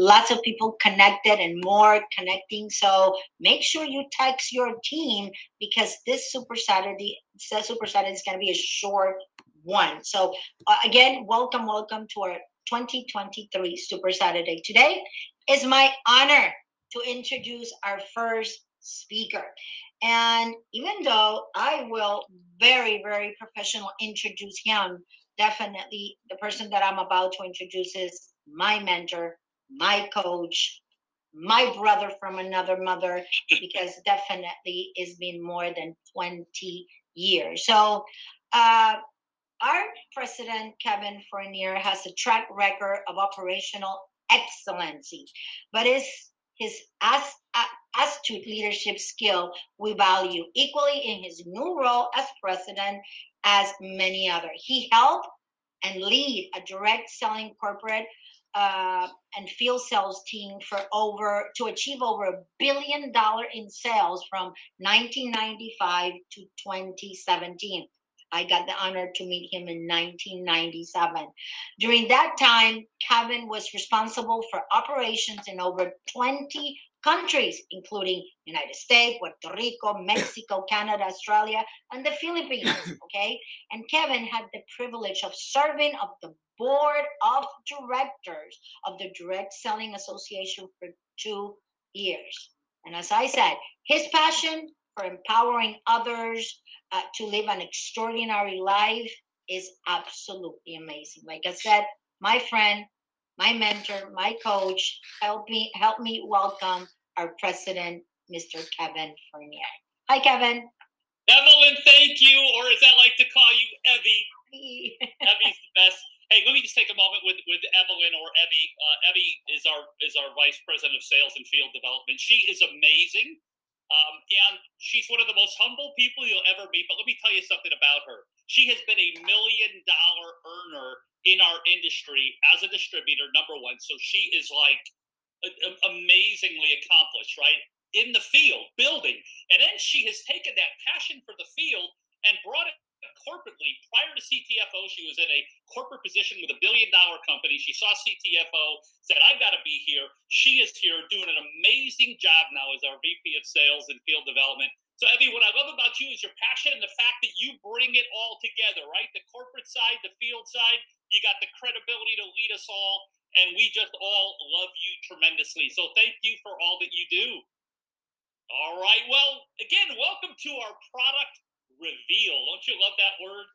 lots of people connected and more connecting. So make sure you text your team because this Super Saturday, this Super Saturday is going to be a short one. So uh, again, welcome, welcome to our 2023 Super Saturday. Today is my honor to introduce our first speaker. And even though I will very, very professional introduce him, definitely the person that I'm about to introduce is my mentor, my coach, my brother from another mother, because definitely it's been more than 20 years. So uh, our president, Kevin Fournier, has a track record of operational excellency, but is his astute leadership skill we value equally in his new role as president as many other. He helped and lead a direct selling corporate uh, and field sales team for over to achieve over a billion dollar in sales from 1995 to 2017. I got the honor to meet him in 1997. During that time, Kevin was responsible for operations in over 20 countries, including United States, Puerto Rico, Mexico, Canada, Australia, and the Philippines. Okay, and Kevin had the privilege of serving of the board of directors of the Direct Selling Association for two years. And as I said, his passion for empowering others uh, to live an extraordinary life is absolutely amazing. Like I said, my friend, my mentor, my coach, help me help me welcome our president, Mr. Kevin Fournier. Hi, Kevin. Evelyn, thank you, or as I like to call you, Evie. Evie's the best. Hey, let me just take a moment with, with Evelyn or Evie. Uh, Evie is our is our vice president of sales and field development. She is amazing, um, and she's one of the most humble people you'll ever meet. But let me tell you something about her. She has been a million dollar earner in our industry as a distributor, number one. So she is like amazingly accomplished, right? In the field, building. And then she has taken that passion for the field and brought it corporately. Prior to CTFO, she was in a corporate position with a billion dollar company. She saw CTFO, said, I've got to be here. She is here doing an amazing job now as our VP of sales and field development. So, Evie, what I love about you is your passion and the fact that you bring it all together, right? The corporate side, the field side, you got the credibility to lead us all, and we just all love you tremendously. So, thank you for all that you do. All right. Well, again, welcome to our product reveal. Don't you love that word?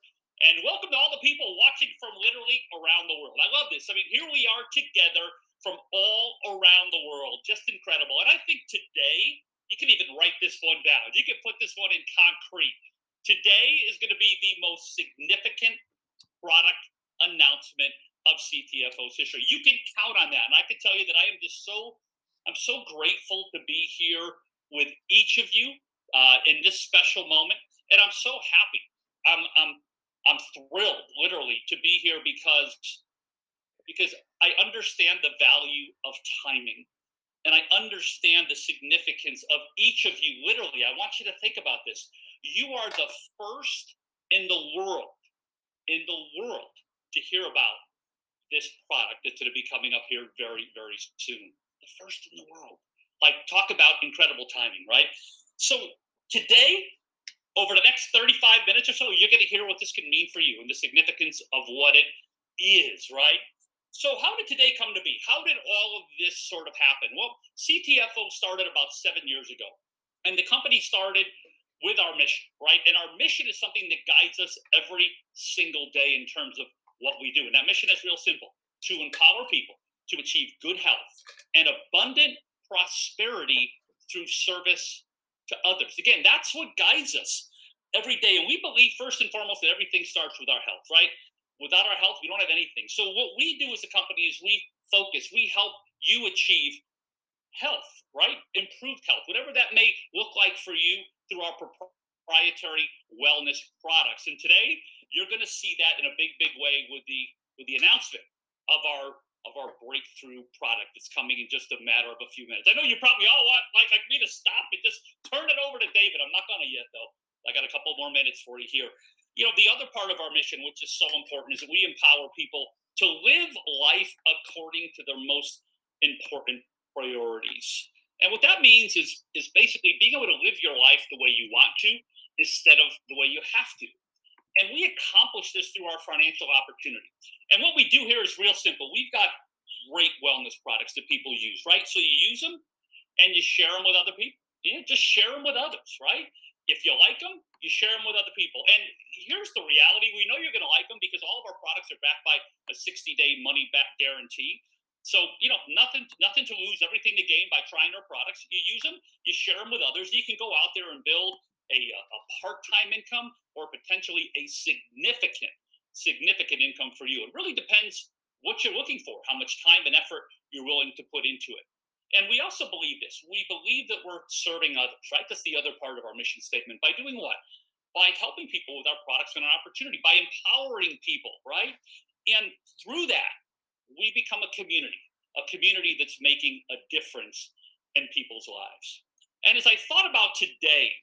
And welcome to all the people watching from literally around the world. I love this. I mean, here we are together from all around the world. Just incredible. And I think today you can even write this one down. You can put this one in concrete. Today is going to be the most significant product announcement of CTFO's history. You can count on that. And I can tell you that I am just so I'm so grateful to be here with each of you uh, in this special moment. And I'm so happy. I'm I'm I'm thrilled literally to be here because because I understand the value of timing and I understand the significance of each of you. Literally, I want you to think about this. You are the first in the world, in the world, to hear about this product that's going to be coming up here very, very soon. The first in the world. Like, talk about incredible timing, right? So, today, over the next 35 minutes or so, you're going to hear what this can mean for you and the significance of what it is, right? So, how did today come to be? How did all of this sort of happen? Well, CTFO started about seven years ago, and the company started with our mission, right? And our mission is something that guides us every single day in terms of what we do. And that mission is real simple to empower people to achieve good health and abundant prosperity through service to others. Again, that's what guides us every day. And we believe, first and foremost, that everything starts with our health, right? Without our health, we don't have anything. So what we do as a company is we focus, we help you achieve health, right? Improved health, whatever that may look like for you through our proprietary wellness products. And today, you're going to see that in a big, big way with the with the announcement of our of our breakthrough product that's coming in just a matter of a few minutes. I know you're probably all want like like me to stop and just turn it over to David. I'm not gonna yet though. I got a couple more minutes for you here you know, the other part of our mission, which is so important, is that we empower people to live life according to their most important priorities. And what that means is is basically being able to live your life the way you want to instead of the way you have to. And we accomplish this through our financial opportunity. And what we do here is real simple. We've got great wellness products that people use, right? So you use them and you share them with other people. Yeah, just share them with others, right? If you like them, you share them with other people. And here's the reality we know you're going to like them because all of our products are backed by a 60 day money back guarantee. So you know nothing, nothing to lose, everything to gain by trying our products. You use them, you share them with others. You can go out there and build a, a part-time income or potentially a significant, significant income for you. It really depends what you're looking for, how much time and effort you're willing to put into it. And we also believe this. We believe that we're serving others, right? That's the other part of our mission statement. By doing what? By helping people with our products and an opportunity, by empowering people, right? And through that, we become a community, a community that's making a difference in people's lives. And as I thought about today,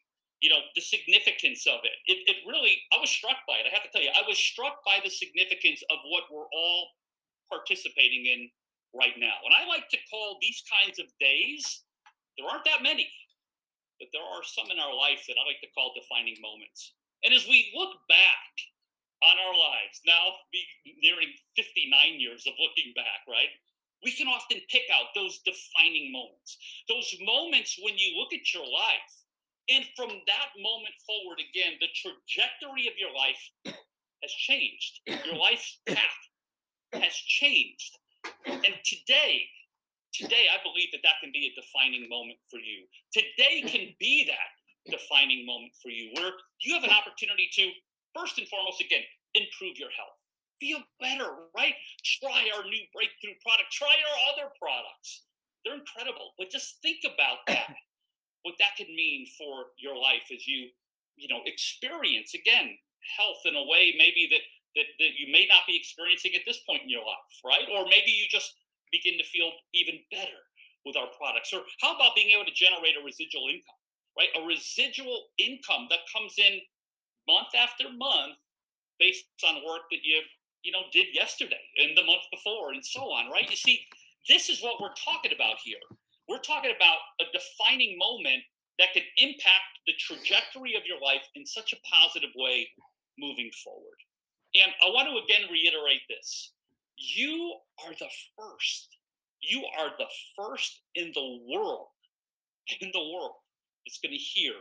you know, the significance of it, it, it really, I was struck by it. I have to tell you, I was struck by the significance of what we're all participating in right now. And I like to call these kinds of days, there aren't that many, but there are some in our life that I like to call defining moments. And as we look back on our lives, now be nearing 59 years of looking back, right? We can often pick out those defining moments, those moments when you look at your life. And from that moment forward, again, the trajectory of your life has changed. Your life path has changed. And today, today, I believe that that can be a defining moment for you. Today can be that defining moment for you where you have an opportunity to first and foremost, again, improve your health. Feel better, right? Try our new breakthrough product. Try our other products. They're incredible. But just think about that. What that could mean for your life as you, you know, experience again health in a way maybe that that, that you may not be experiencing at this point in your life, right? Or maybe you just begin to feel even better with our products. Or how about being able to generate a residual income, right? A residual income that comes in month after month based on work that you you know did yesterday and the month before and so on right you see this is what we're talking about here we're talking about a defining moment that can impact the trajectory of your life in such a positive way moving forward and i want to again reiterate this you are the first you are the first in the world in the world that's going to hear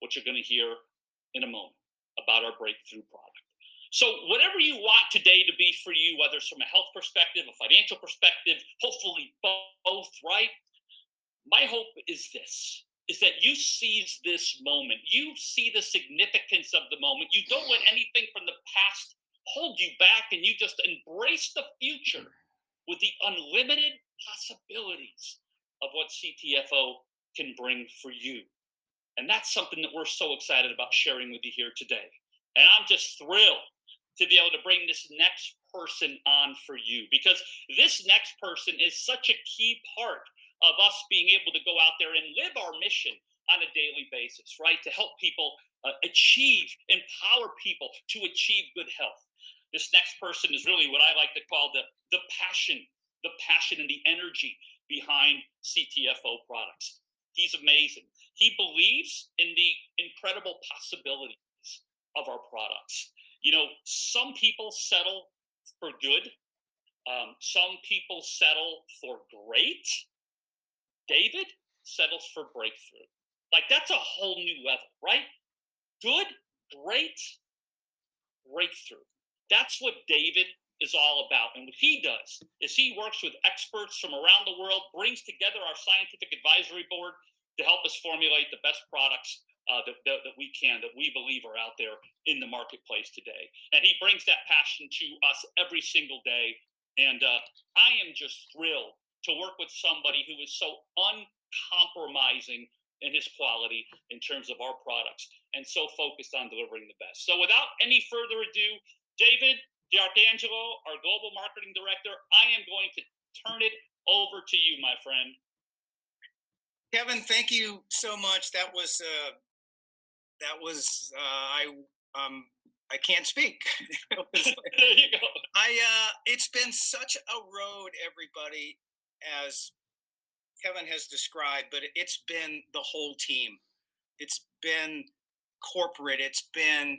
what you're going to hear in a moment about our breakthrough product. So, whatever you want today to be for you, whether it's from a health perspective, a financial perspective, hopefully both, right? My hope is this is that you seize this moment. You see the significance of the moment. You don't let anything from the past hold you back and you just embrace the future with the unlimited possibilities of what CTFO can bring for you. And that's something that we're so excited about sharing with you here today. And I'm just thrilled to be able to bring this next person on for you because this next person is such a key part of us being able to go out there and live our mission on a daily basis, right? To help people uh, achieve, empower people to achieve good health. This next person is really what I like to call the, the passion, the passion and the energy behind CTFO products. He's amazing. He believes in the incredible possibilities of our products. You know, some people settle for good, um, some people settle for great. David settles for breakthrough. Like that's a whole new level, right? Good, great, breakthrough. That's what David is all about. And what he does is he works with experts from around the world, brings together our scientific advisory board to help us formulate the best products uh, that, that, that, we can, that we believe are out there in the marketplace today. And he brings that passion to us every single day. And uh, I am just thrilled to work with somebody who is so uncompromising in his quality in terms of our products and so focused on delivering the best. So without any further ado, David, D'Arcangelo, our global marketing director, I am going to turn it over to you, my friend. Kevin, thank you so much. That was uh, that was uh, I um I can't speak. there you go. I uh, it's been such a road, everybody. As Kevin has described, but it's been the whole team. It's been corporate. It's been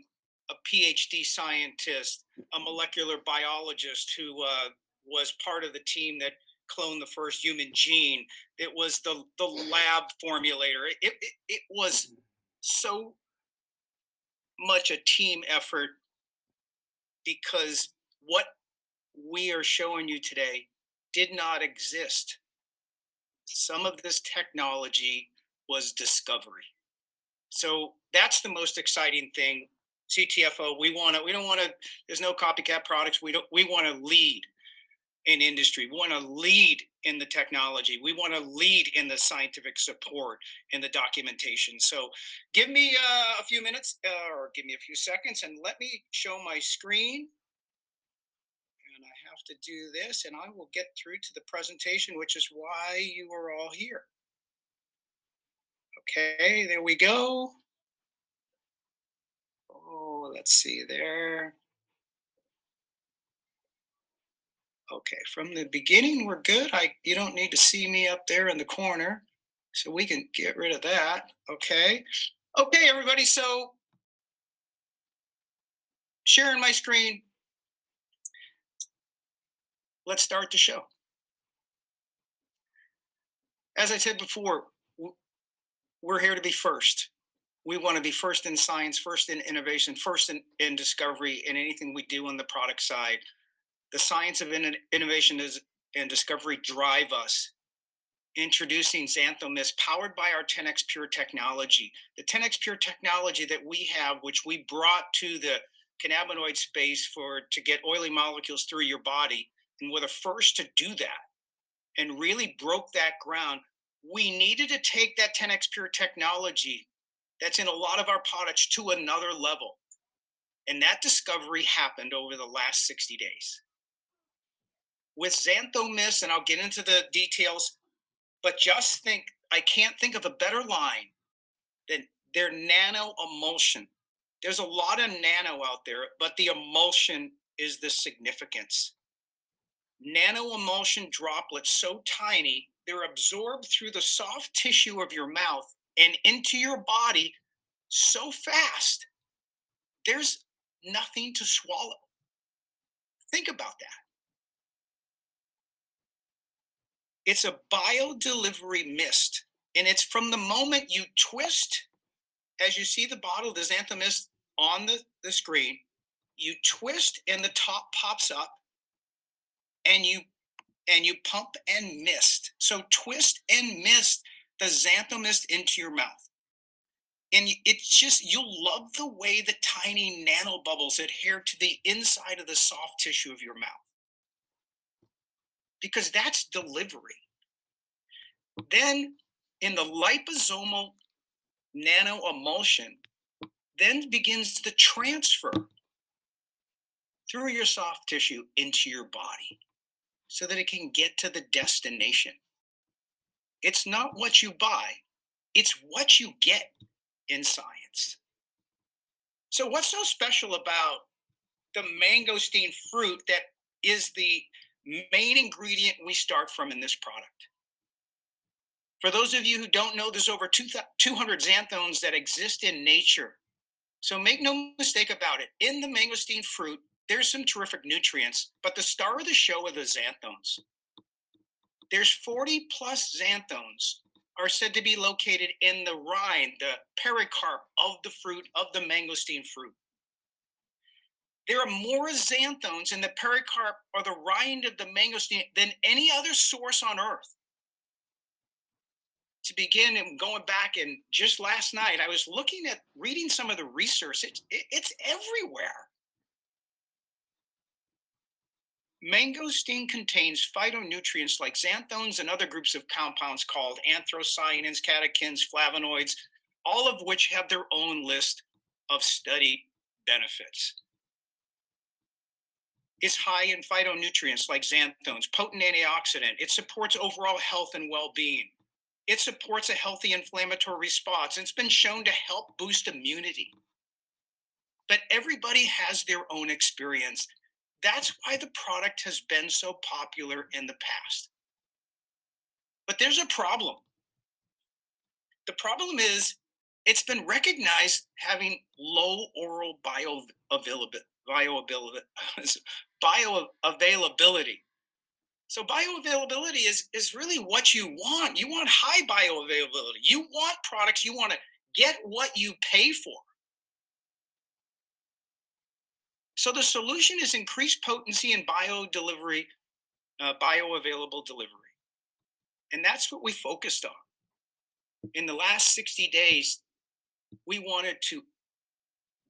a PhD scientist, a molecular biologist who uh, was part of the team that cloned the first human gene. It was the the lab formulator. It, it, it was so much a team effort because what we are showing you today did not exist. Some of this technology was discovery. So that's the most exciting thing. CTFO, we want to, we don't want to, there's no copycat products. We don't, we want to lead in industry. We want to lead in the technology. We want to lead in the scientific support and the documentation. So give me uh, a few minutes uh, or give me a few seconds and let me show my screen. Have to do this and I will get through to the presentation, which is why you are all here. Okay, there we go. Oh, let's see there. Okay, from the beginning, we're good. I you don't need to see me up there in the corner, so we can get rid of that. Okay, okay, everybody. So sharing my screen. Let's start the show. As I said before, we're here to be first. We want to be first in science, first in innovation, first in, in discovery, in anything we do on the product side. The science of in- innovation is, and discovery drive us. Introducing Xanthomist, powered by our 10x Pure technology. The 10x Pure technology that we have, which we brought to the cannabinoid space for to get oily molecules through your body, and we're the first to do that, and really broke that ground we needed to take that 10x Pure technology that's in a lot of our products to another level. And that discovery happened over the last 60 days. With Xanthomist, and I'll get into the details, but just think I can't think of a better line than their nano emulsion. There's a lot of nano out there, but the emulsion is the significance. Nano emulsion droplets so tiny they're absorbed through the soft tissue of your mouth and into your body so fast, there's nothing to swallow. Think about that. It's a biodelivery mist, and it's from the moment you twist, as you see the bottle, the Xanthomist on the, the screen, you twist and the top pops up, and you and you pump and mist. So twist and mist the xanthomist into your mouth. And it's just, you'll love the way the tiny nano bubbles adhere to the inside of the soft tissue of your mouth. Because that's delivery. Then in the liposomal nano emulsion, then begins the transfer through your soft tissue into your body so that it can get to the destination. It's not what you buy, it's what you get in science. So, what's so special about the mangosteen fruit that is the main ingredient we start from in this product? For those of you who don't know, there's over 200 xanthones that exist in nature. So make no mistake about it. In the mangosteen fruit, there's some terrific nutrients, but the star of the show are the xanthones. There's 40 plus xanthones are said to be located in the rind, the pericarp of the fruit, of the mangosteen fruit. There are more xanthones in the pericarp or the rind of the mangosteen than any other source on earth. To begin and going back and just last night, I was looking at reading some of the research. It's, it's everywhere. Mangosteen contains phytonutrients like xanthones and other groups of compounds called anthocyanins, catechins, flavonoids, all of which have their own list of studied benefits. It's high in phytonutrients like xanthones, potent antioxidant. It supports overall health and well being. It supports a healthy inflammatory response. It's been shown to help boost immunity. But everybody has their own experience that's why the product has been so popular in the past. But there's a problem. The problem is it's been recognized having low oral bioavailability. Bioavailability. So bioavailability is, is really what you want. You want high bioavailability. You want products, you want to get what you pay for. So the solution is increased potency and bio delivery, uh, bioavailable delivery. And that's what we focused on. In the last 60 days, we wanted to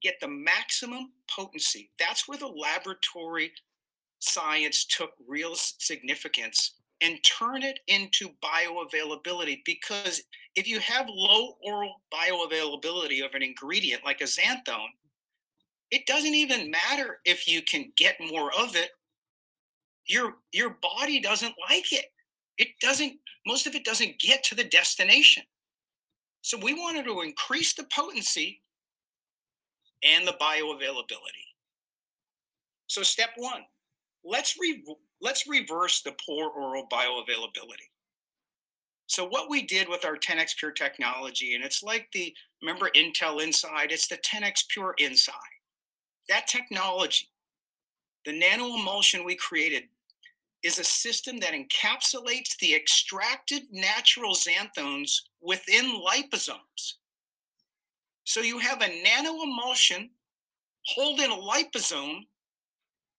get the maximum potency. That's where the laboratory science took real significance and turn it into bioavailability because if you have low oral bioavailability of an ingredient like a xanthone it doesn't even matter if you can get more of it. Your your body doesn't like it. It doesn't most of it doesn't get to the destination. So we wanted to increase the potency and the bioavailability. So step one let's re- let's reverse the poor oral bioavailability. So what we did with our 10x pure technology and it's like the remember intel inside? It's the 10x pure inside that technology, the nano emulsion we created, is a system that encapsulates the extracted natural xanthones within liposomes. So you have a nano emulsion holding a liposome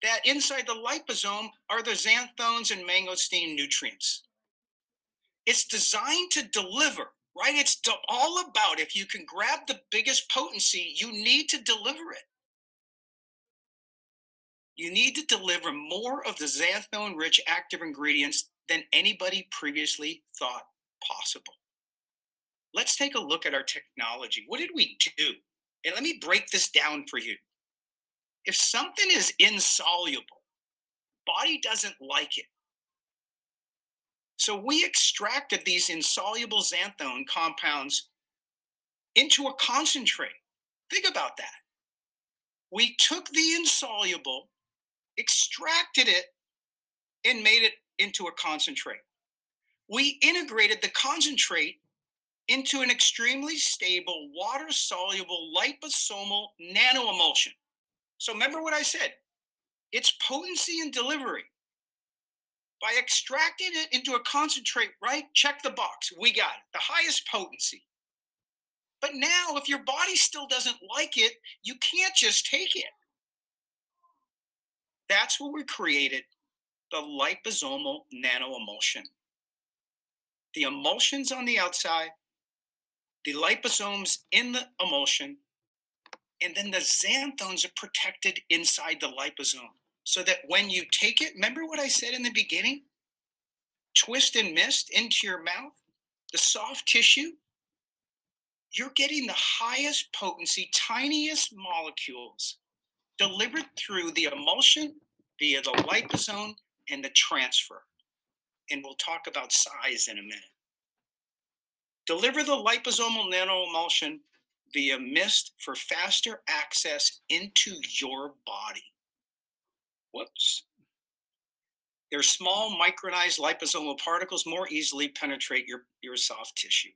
that inside the liposome are the xanthones and mangosteen nutrients. It's designed to deliver, right? It's all about if you can grab the biggest potency, you need to deliver it you need to deliver more of the xanthone rich active ingredients than anybody previously thought possible. Let's take a look at our technology. What did we do? And let me break this down for you. If something is insoluble, body doesn't like it. So we extracted these insoluble xanthone compounds into a concentrate. Think about that. We took the insoluble extracted it, and made it into a concentrate. We integrated the concentrate into an extremely stable, water soluble liposomal nanoemulsion. So remember what I said it's potency and delivery. By extracting it into a concentrate, right? Check the box. We got it. The highest potency. But now, if your body still doesn't like it, you can't just take it. That's what we created the liposomal nanoemulsion. The emulsions on the outside, the liposomes in the emulsion, and then the xanthones are protected inside the liposome. So that when you take it, remember what I said in the beginning? Twist and mist into your mouth, the soft tissue, you're getting the highest potency, tiniest molecules delivered through the emulsion via the liposome and the transfer. And we'll talk about size in a minute. Deliver the liposomal nanoemulsion via mist for faster access into your body. Whoops. Their small micronized liposomal particles more easily penetrate your, your soft tissue.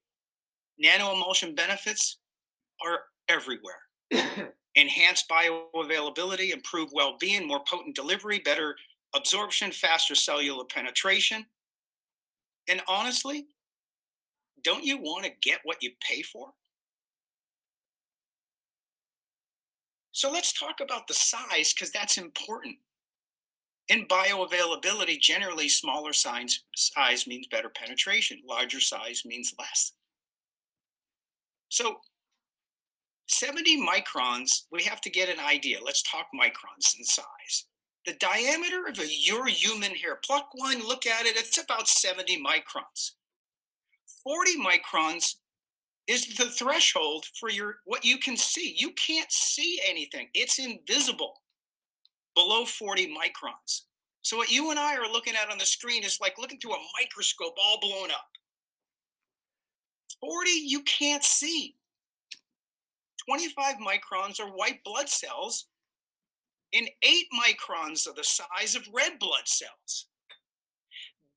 Nanoemulsion benefits are everywhere. enhanced bioavailability, improved well being, more potent delivery, better absorption, faster cellular penetration. And honestly, don't you want to get what you pay for? So let's talk about the size because that's important. In bioavailability, generally smaller size, size means better penetration, larger size means less. So 70 microns, we have to get an idea. Let's talk microns in size. The diameter of a, your human hair, pluck one, look at it, it's about 70 microns. 40 microns is the threshold for your what you can see. You can't see anything. It's invisible below 40 microns. So what you and I are looking at on the screen is like looking through a microscope all blown up. 40 you can't see. 25 microns are white blood cells, and 8 microns are the size of red blood cells.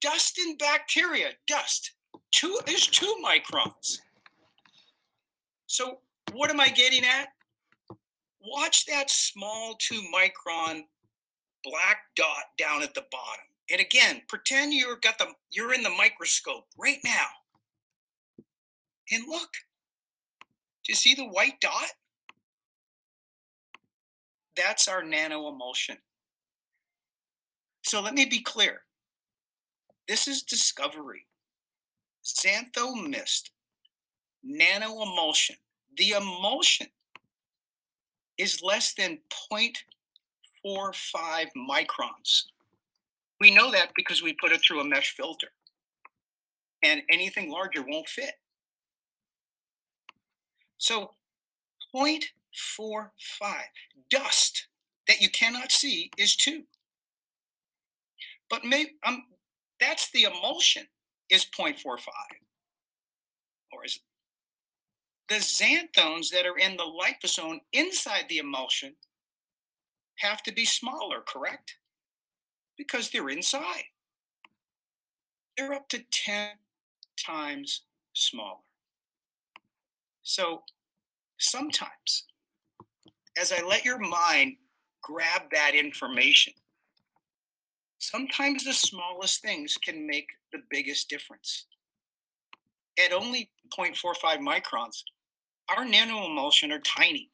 Dust and bacteria, dust, two is two microns. So what am I getting at? Watch that small two micron black dot down at the bottom. And again, pretend you're got the you're in the microscope right now. And look, do you see the white dot? That's our nano emulsion. So let me be clear. This is discovery. Xanthomist, nano emulsion. The emulsion is less than 0.45 microns. We know that because we put it through a mesh filter. And anything larger won't fit. So 0.45 dust that you cannot see is two. But maybe um, that's the emulsion is 0.45. Or is it? the xanthones that are in the liposome inside the emulsion have to be smaller, correct? Because they're inside. They're up to 10 times smaller. So sometimes, as I let your mind grab that information, sometimes the smallest things can make the biggest difference. At only 0.45 microns, our nanoemulsion are tiny.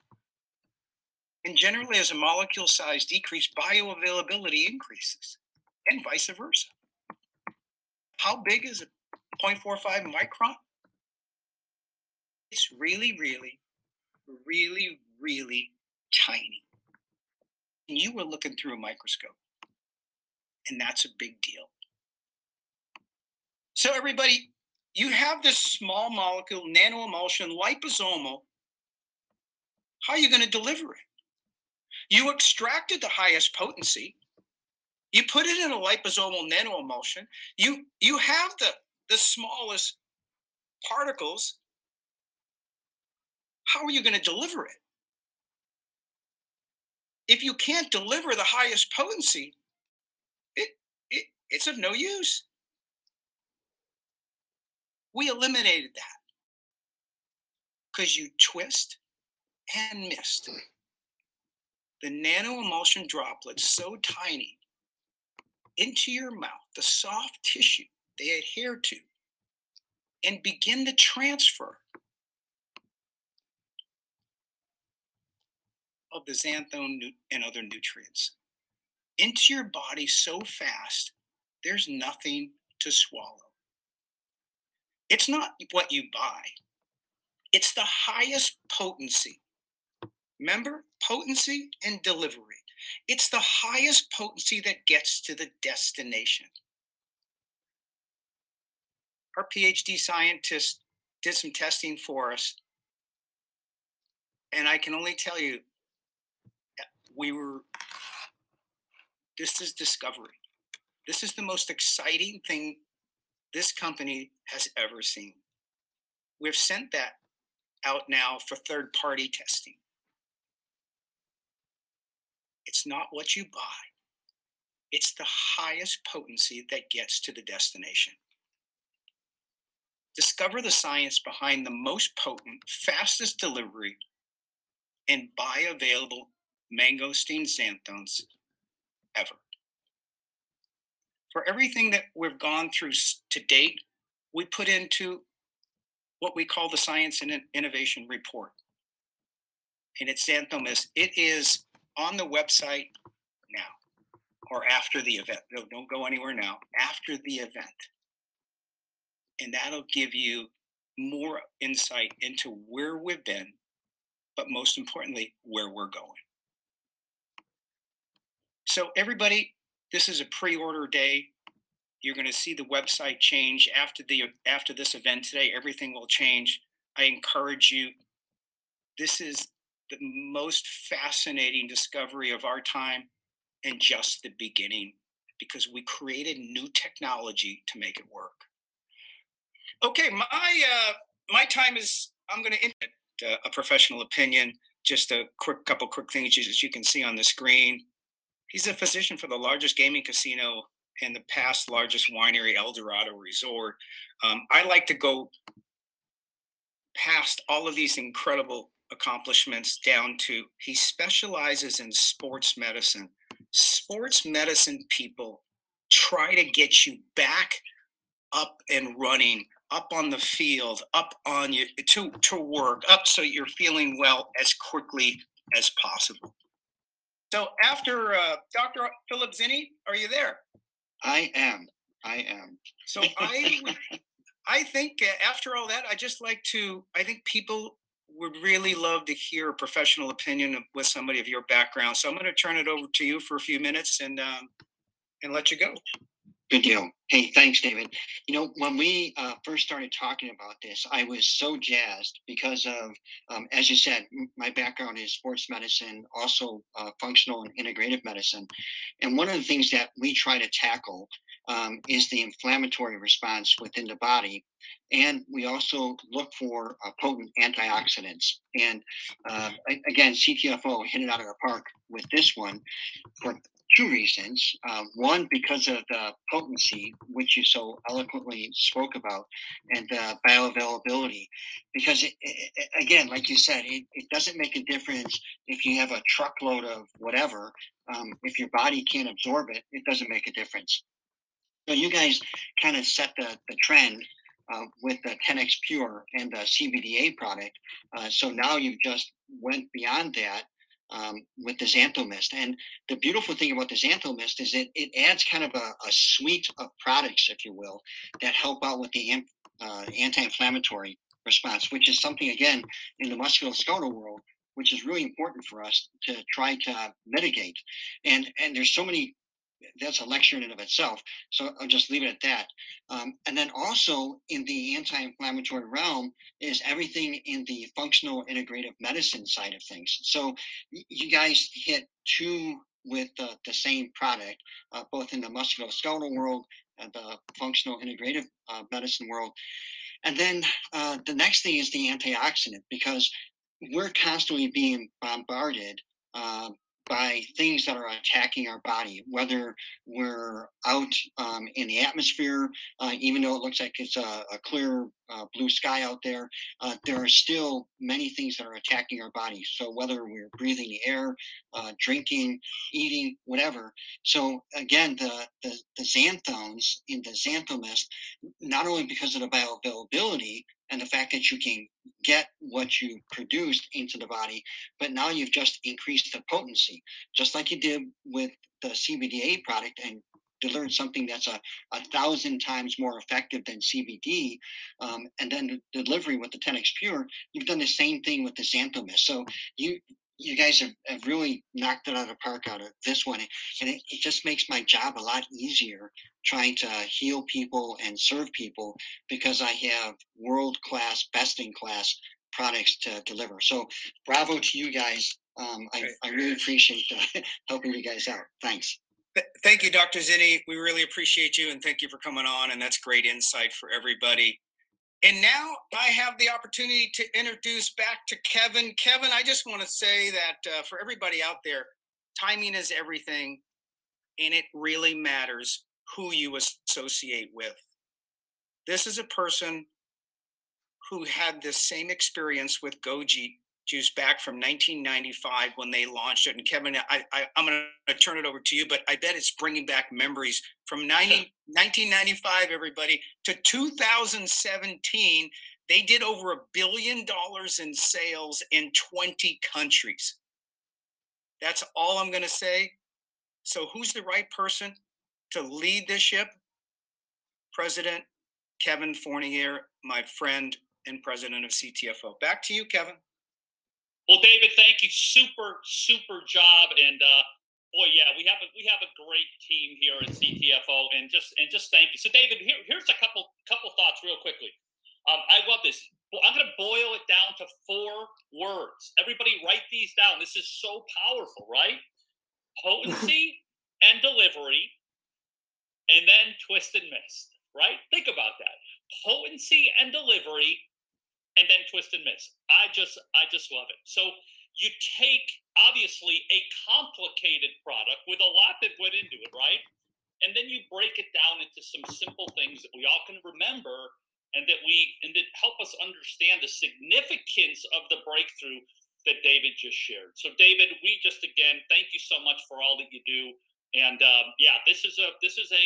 And generally, as a molecule size decreases, bioavailability increases, and vice versa. How big is a 0.45 micron? It's really, really, really, really tiny. And you were looking through a microscope. And that's a big deal. So, everybody, you have this small molecule, nanoemulsion, liposomal. How are you going to deliver it? You extracted the highest potency. You put it in a liposomal nanoemulsion. You you have the the smallest particles. How are you going to deliver it? If you can't deliver the highest potency, it, it it's of no use. We eliminated that because you twist and missed. The nano emulsion droplets so tiny into your mouth, the soft tissue they adhere to, and begin the transfer of the xanthone and other nutrients into your body so fast, there's nothing to swallow. It's not what you buy, it's the highest potency. Remember, potency and delivery. It's the highest potency that gets to the destination. Our PhD scientist did some testing for us. And I can only tell you, we were, this is discovery. This is the most exciting thing this company has ever seen. We've sent that out now for third party testing. It's not what you buy, it's the highest potency that gets to the destination. Discover the science behind the most potent, fastest delivery, and bioavailable mangosteen xanthones ever for everything that we've gone through to date, we put into what we call the Science and Innovation Report. And it's Xanthomist. It is on the website now or after the event. No, don't go anywhere now. After the event. And that'll give you more insight into where we've been, but most importantly, where we're going. So, everybody, this is a pre-order day. You're going to see the website change after the after this event today. Everything will change. I encourage you. This is the most fascinating discovery of our time and just the beginning because we created new technology to make it work. Okay, my uh, my time is. I'm going to end uh, a professional opinion. Just a quick couple quick things as you can see on the screen. He's a physician for the largest gaming casino and the past largest winery, El Dorado Resort. Um, I like to go past all of these incredible accomplishments down to he specializes in sports medicine. Sports medicine people try to get you back up and running, up on the field, up on you to to work, up so you're feeling well as quickly as possible. So after uh, Dr. Philip Zinni, are you there? I am. I am. So I I think uh, after all that, I just like to. I think people would really love to hear a professional opinion of, with somebody of your background. So I'm going to turn it over to you for a few minutes and um, and let you go. Good deal. Hey, thanks, David. You know, when we uh, first started talking about this, I was so jazzed because of, um, as you said, my background is sports medicine, also uh, functional and integrative medicine. And one of the things that we try to tackle um, is the inflammatory response within the body. And we also look for uh, potent antioxidants. And uh, again, CTFO hit it out of the park with this one for two reasons. Uh, one, because of the potency, which you so eloquently spoke about, and the bioavailability. Because, it, it, again, like you said, it, it doesn't make a difference if you have a truckload of whatever. Um, if your body can't absorb it, it doesn't make a difference. So you guys kind of set the, the trend uh, with the 10x Pure and the CBDA product. Uh, so now you've just went beyond that um, with the Xanthomist. And the beautiful thing about the Xanthomist is that it adds kind of a, a suite of products, if you will, that help out with the uh, anti-inflammatory response, which is something again in the musculoskeletal world, which is really important for us to try to mitigate. And and there's so many that's a lecture in and of itself. So I'll just leave it at that. Um, and then also in the anti-inflammatory realm is everything in the functional integrative medicine side of things. So you guys hit two with the, the same product, uh, both in the musculoskeletal world and the functional integrative uh, medicine world. And then uh, the next thing is the antioxidant because we're constantly being bombarded uh, by things that are attacking our body, whether we're out um, in the atmosphere, uh, even though it looks like it's a, a clear uh, blue sky out there, uh, there are still many things that are attacking our body. So whether we're breathing the air, uh, drinking, eating, whatever. So again, the, the, the xanthones in the xanthomist, not only because of the bioavailability, and the fact that you can get what you produced into the body, but now you've just increased the potency, just like you did with the CBDA product and delivered something that's a, a thousand times more effective than CBD, um, and then the delivery with the 10x Pure, you've done the same thing with the Xanthomist. So you you guys have, have really knocked it out of the park out of this one. And it, it just makes my job a lot easier trying to heal people and serve people because I have world class, best in class products to deliver. So bravo to you guys. Um, I, I really appreciate helping you guys out. Thanks. Thank you, Dr. Zinni. We really appreciate you and thank you for coming on. And that's great insight for everybody. And now I have the opportunity to introduce back to Kevin. Kevin, I just want to say that uh, for everybody out there, timing is everything, and it really matters who you associate with. This is a person who had this same experience with Goji juice back from 1995 when they launched it. And Kevin, I, I, am going to turn it over to you, but I bet it's bringing back memories from 90, 1995, everybody, to 2017. They did over a billion dollars in sales in 20 countries. That's all I'm going to say. So, who's the right person to lead this ship? President Kevin Fournier, my friend and president of CTFO. Back to you, Kevin. Well, David, thank you. Super, super job. And uh, boy, yeah, we have a we have a great team here at CTFO, and just and just thank you. So, David, here, here's a couple couple thoughts real quickly. Um, I love this. I'm going to boil it down to four words. Everybody, write these down. This is so powerful, right? Potency and delivery, and then twist and miss. Right? Think about that. Potency and delivery, and then twist and miss. I just I just love it. So you take obviously a complicated product with a lot that went into it, right? and then you break it down into some simple things that we all can remember and that we and that help us understand the significance of the breakthrough that David just shared. So David, we just again thank you so much for all that you do. And um, yeah, this is a this is a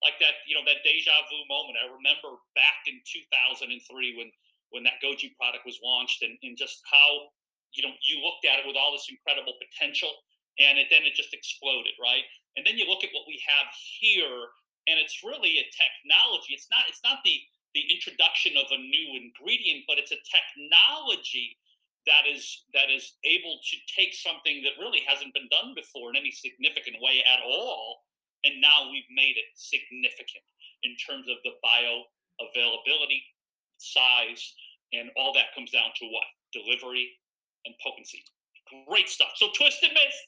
like that you know that deja vu moment. I remember back in 2003 when when that Goji product was launched and, and just how you know you looked at it with all this incredible potential and it, then it just exploded right? And then you look at what we have here and it's really a technology. It's not it's not the the introduction of a new ingredient but it's a technology that is that is able to take something that really hasn't been done before in any significant way at all and now we've made it significant in terms of the bio availability size and all that comes down to what delivery and potency great stuff so twisted mist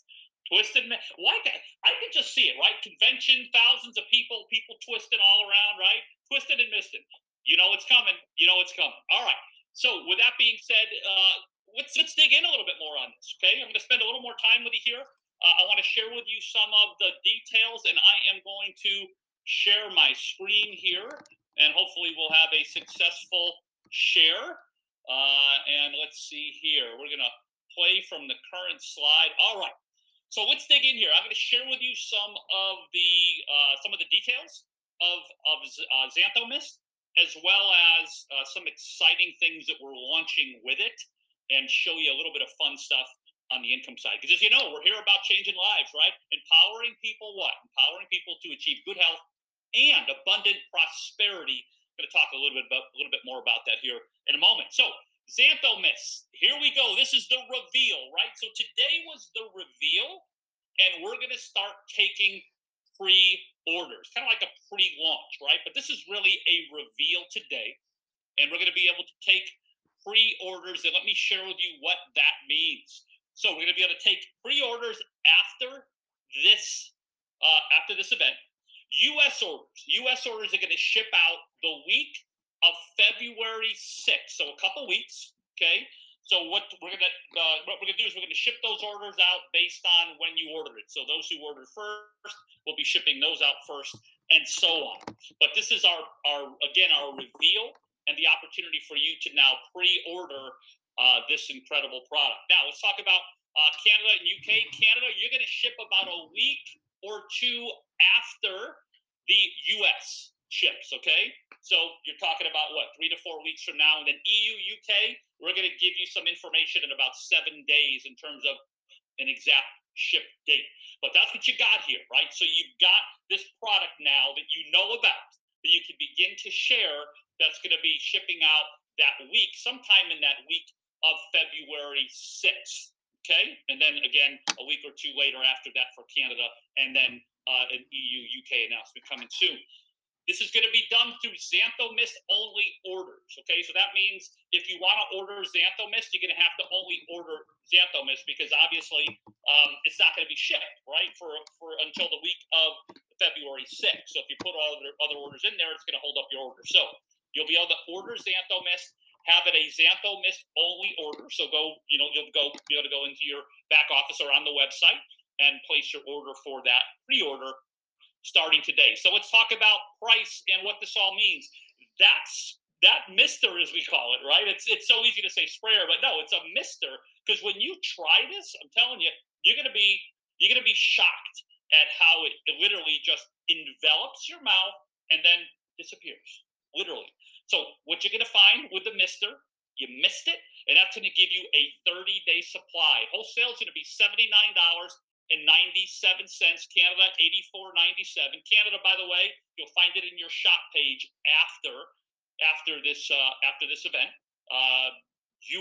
Twisted, Mist. why? I could just see it, right? Convention, thousands of people, people twisting all around, right? Twisted and misted. You know it's coming. You know it's coming. All right. So with that being said, uh, let's let's dig in a little bit more on this. Okay, I'm going to spend a little more time with you here. Uh, I want to share with you some of the details, and I am going to share my screen here, and hopefully we'll have a successful share. Uh, and let's see here. We're going to play from the current slide. All right. So let's dig in here. I'm going to share with you some of the uh, some of the details of of uh, Xanthomist, as well as uh, some exciting things that we're launching with it, and show you a little bit of fun stuff on the income side. Because as you know, we're here about changing lives, right? Empowering people, what? Empowering people to achieve good health and abundant prosperity. I'm going to talk a little bit about a little bit more about that here in a moment. So Xanthomist. Here we go. This is the reveal, right? So today was the reveal, and we're going to start taking pre orders, kind of like a pre launch, right? But this is really a reveal today, and we're going to be able to take pre orders. And let me share with you what that means. So we're going to be able to take pre orders after this uh, after this event. U.S. orders. U.S. orders are going to ship out the week of February 6th. So a couple weeks. Okay. So what we're gonna uh, what we're gonna do is we're gonna ship those orders out based on when you ordered it. So those who ordered first will be shipping those out first, and so on. But this is our our again our reveal and the opportunity for you to now pre-order uh, this incredible product. Now let's talk about uh, Canada and UK. Canada, you're gonna ship about a week or two after the US ships. Okay. So you're talking about what, three to four weeks from now. And then EU, UK, we're going to give you some information in about seven days in terms of an exact ship date. But that's what you got here, right? So you've got this product now that you know about that you can begin to share that's going to be shipping out that week, sometime in that week of February 6th. Okay. And then again, a week or two later after that for Canada, and then uh, an EU UK announcement coming soon. This is going to be done through Xanthomist only orders. Okay, so that means if you want to order Xanthomist, you're going to have to only order Xanthomist because obviously um, it's not going to be shipped right for for until the week of February 6th. So if you put all the other orders in there, it's going to hold up your order. So you'll be able to order Xanthomist have it a Xanthomist only order. So go, you know, you'll go be able to go into your back office or on the website and place your order for that pre-order starting today. So let's talk about price and what this all means. That's that mister as we call it, right? It's it's so easy to say sprayer, but no, it's a mister because when you try this, I'm telling you, you're gonna be you're gonna be shocked at how it, it literally just envelops your mouth and then disappears. Literally. So what you're gonna find with the mister, you missed it, and that's gonna give you a 30-day supply. Wholesale is gonna be $79 and 97 cents. Canada 84.97. Canada, by the way, you'll find it in your shop page after after this uh, after this event. Uh,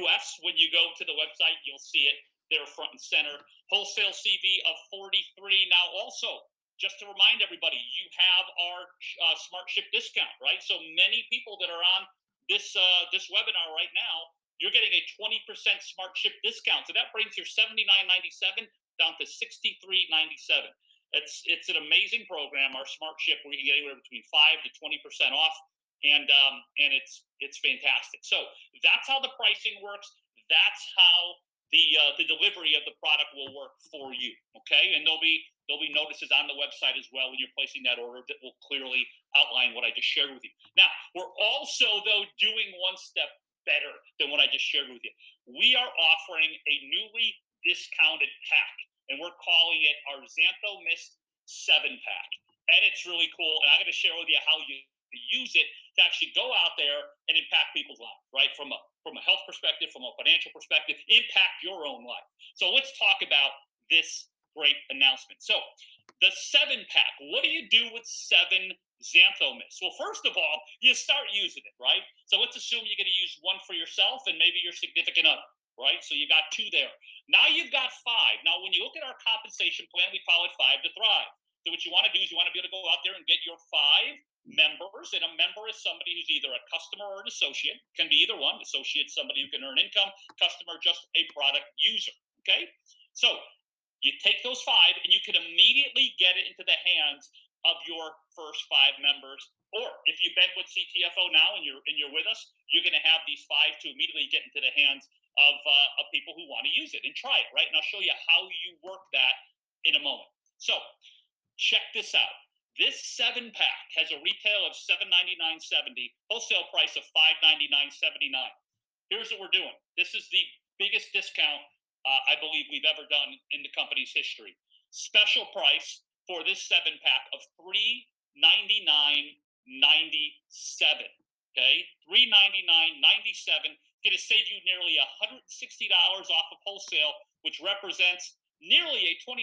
U.S. When you go to the website, you'll see it there front and center. Wholesale CV of 43. Now, also, just to remind everybody, you have our uh, Smart Ship discount, right? So many people that are on this uh, this webinar right now, you're getting a 20% Smart Ship discount. So that brings your 79.97 down to 63.97. It's it's an amazing program, our smart ship, where you can get anywhere between five to 20 percent off, and um, and it's it's fantastic. So that's how the pricing works. That's how the uh, the delivery of the product will work for you. Okay, and there'll be there'll be notices on the website as well when you're placing that order that will clearly outline what I just shared with you. Now, we're also though doing one step better than what I just shared with you. We are offering a newly discounted pack, and we're calling it our Xantho Mist Seven Pack, and it's really cool. And I'm going to share with you how you use it to actually go out there and impact people's lives, right? From a from a health perspective, from a financial perspective, impact your own life. So let's talk about this great announcement. So the seven pack, what do you do with seven Xanthomis? Well, first of all, you start using it, right? So let's assume you're going to use one for yourself and maybe your significant other, right? So you got two there. Now you've got five. Now, when you look at our compensation plan, we call it five to thrive. So what you want to do is you want to be able to go out there and get your five members, and a member is somebody who's either a customer or an associate. Can be either one. Associate somebody who can earn income. Customer just a product user. Okay, so you take those five and you can immediately get it into the hands of your first five members. Or if you've been with CTFO now and you're and you're with us, you're going to have these five to immediately get into the hands of uh, of people who want to use it and try it. Right, and I'll show you how you work that in a moment. So check this out. This seven pack has a retail of $799.70, wholesale price of $599.79. Here's what we're doing. This is the biggest discount uh, I believe we've ever done in the company's history. Special price for this seven pack of $399.97. Okay, $399.97 going to save you nearly $160 off of wholesale, which represents nearly a 29%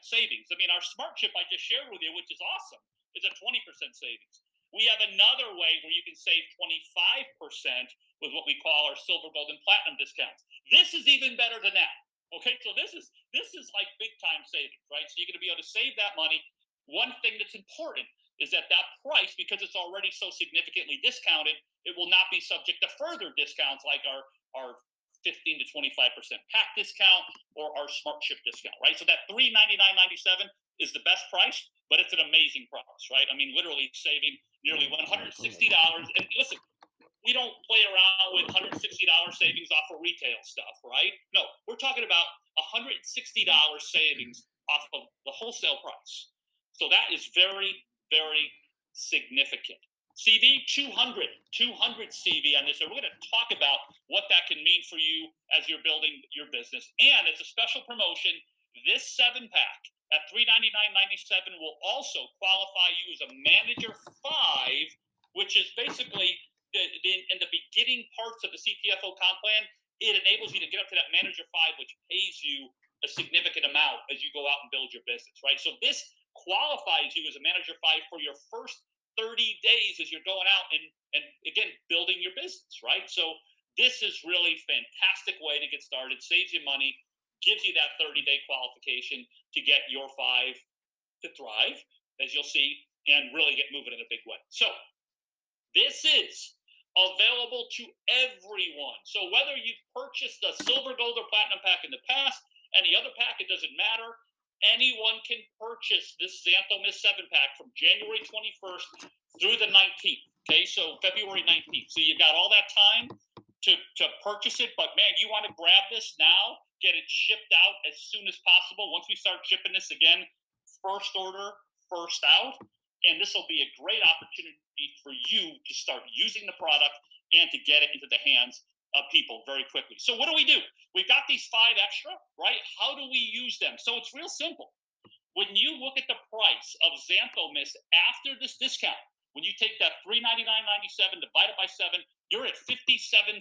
savings. I mean, our smart ship I just shared with you, which is awesome, is a 20% savings. We have another way where you can save 25% with what we call our silver, gold, and platinum discounts. This is even better than that. Okay, so this is this is like big time savings, right? So you're going to be able to save that money. One thing that's important is that that price, because it's already so significantly discounted, it will not be subject to further discounts like our our 15 to 25% pack discount or our smart ship discount, right? So that 399.97 is the best price, but it's an amazing price, right? I mean, literally saving nearly $160. And listen, we don't play around with $160 savings off of retail stuff, right? No, we're talking about $160 savings off of the wholesale price. So that is very, very significant. CV 200, 200 CV on this. And we're going to talk about what that can mean for you as you're building your business. And it's a special promotion. This seven pack at $399.97 will also qualify you as a manager five, which is basically the, the, in the beginning parts of the CTFO comp plan. It enables you to get up to that manager five, which pays you a significant amount as you go out and build your business, right? So this qualifies you as a manager five for your first 30 days as you're going out and and again building your business, right? So this is really fantastic way to get started, saves you money, gives you that 30 day qualification to get your five to thrive, as you'll see, and really get moving in a big way. So this is available to everyone. So whether you've purchased a silver, gold, or platinum pack in the past, any other pack, it doesn't matter anyone can purchase this Xantho Mist 7 pack from January 21st through the 19th. Okay, so February 19th. So you've got all that time to, to purchase it. But man, you want to grab this now, get it shipped out as soon as possible. Once we start shipping this again, first order, first out. And this will be a great opportunity for you to start using the product and to get it into the hands of people very quickly. So what do we do? We've got these five extra, right? How do we use them? So it's real simple. When you look at the price of Xantho Mist after this discount, when you take that $399.97 divided by seven, you're at 57.14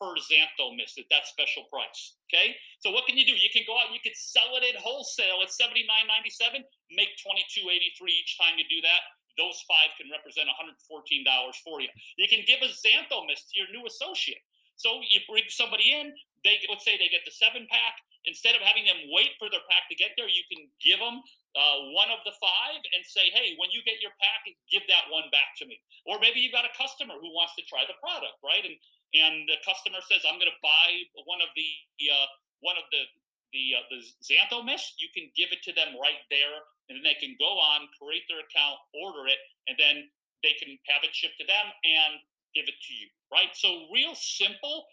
per Xantho Mist at that special price. Okay. So what can you do? You can go out and you can sell it at wholesale at $79.97, make $22.83 each time you do that those five can represent $114 for you. You can give a Xantho Mist to your new associate. So you bring somebody in, they let's say they get the seven pack. Instead of having them wait for their pack to get there, you can give them uh, one of the five and say, "Hey, when you get your pack, give that one back to me." Or maybe you've got a customer who wants to try the product, right? And and the customer says, "I'm going to buy one of the uh, one of the the uh, the Xantho Mist, you can give it to them right there, and then they can go on, create their account, order it, and then they can have it shipped to them and give it to you. Right. So real simple.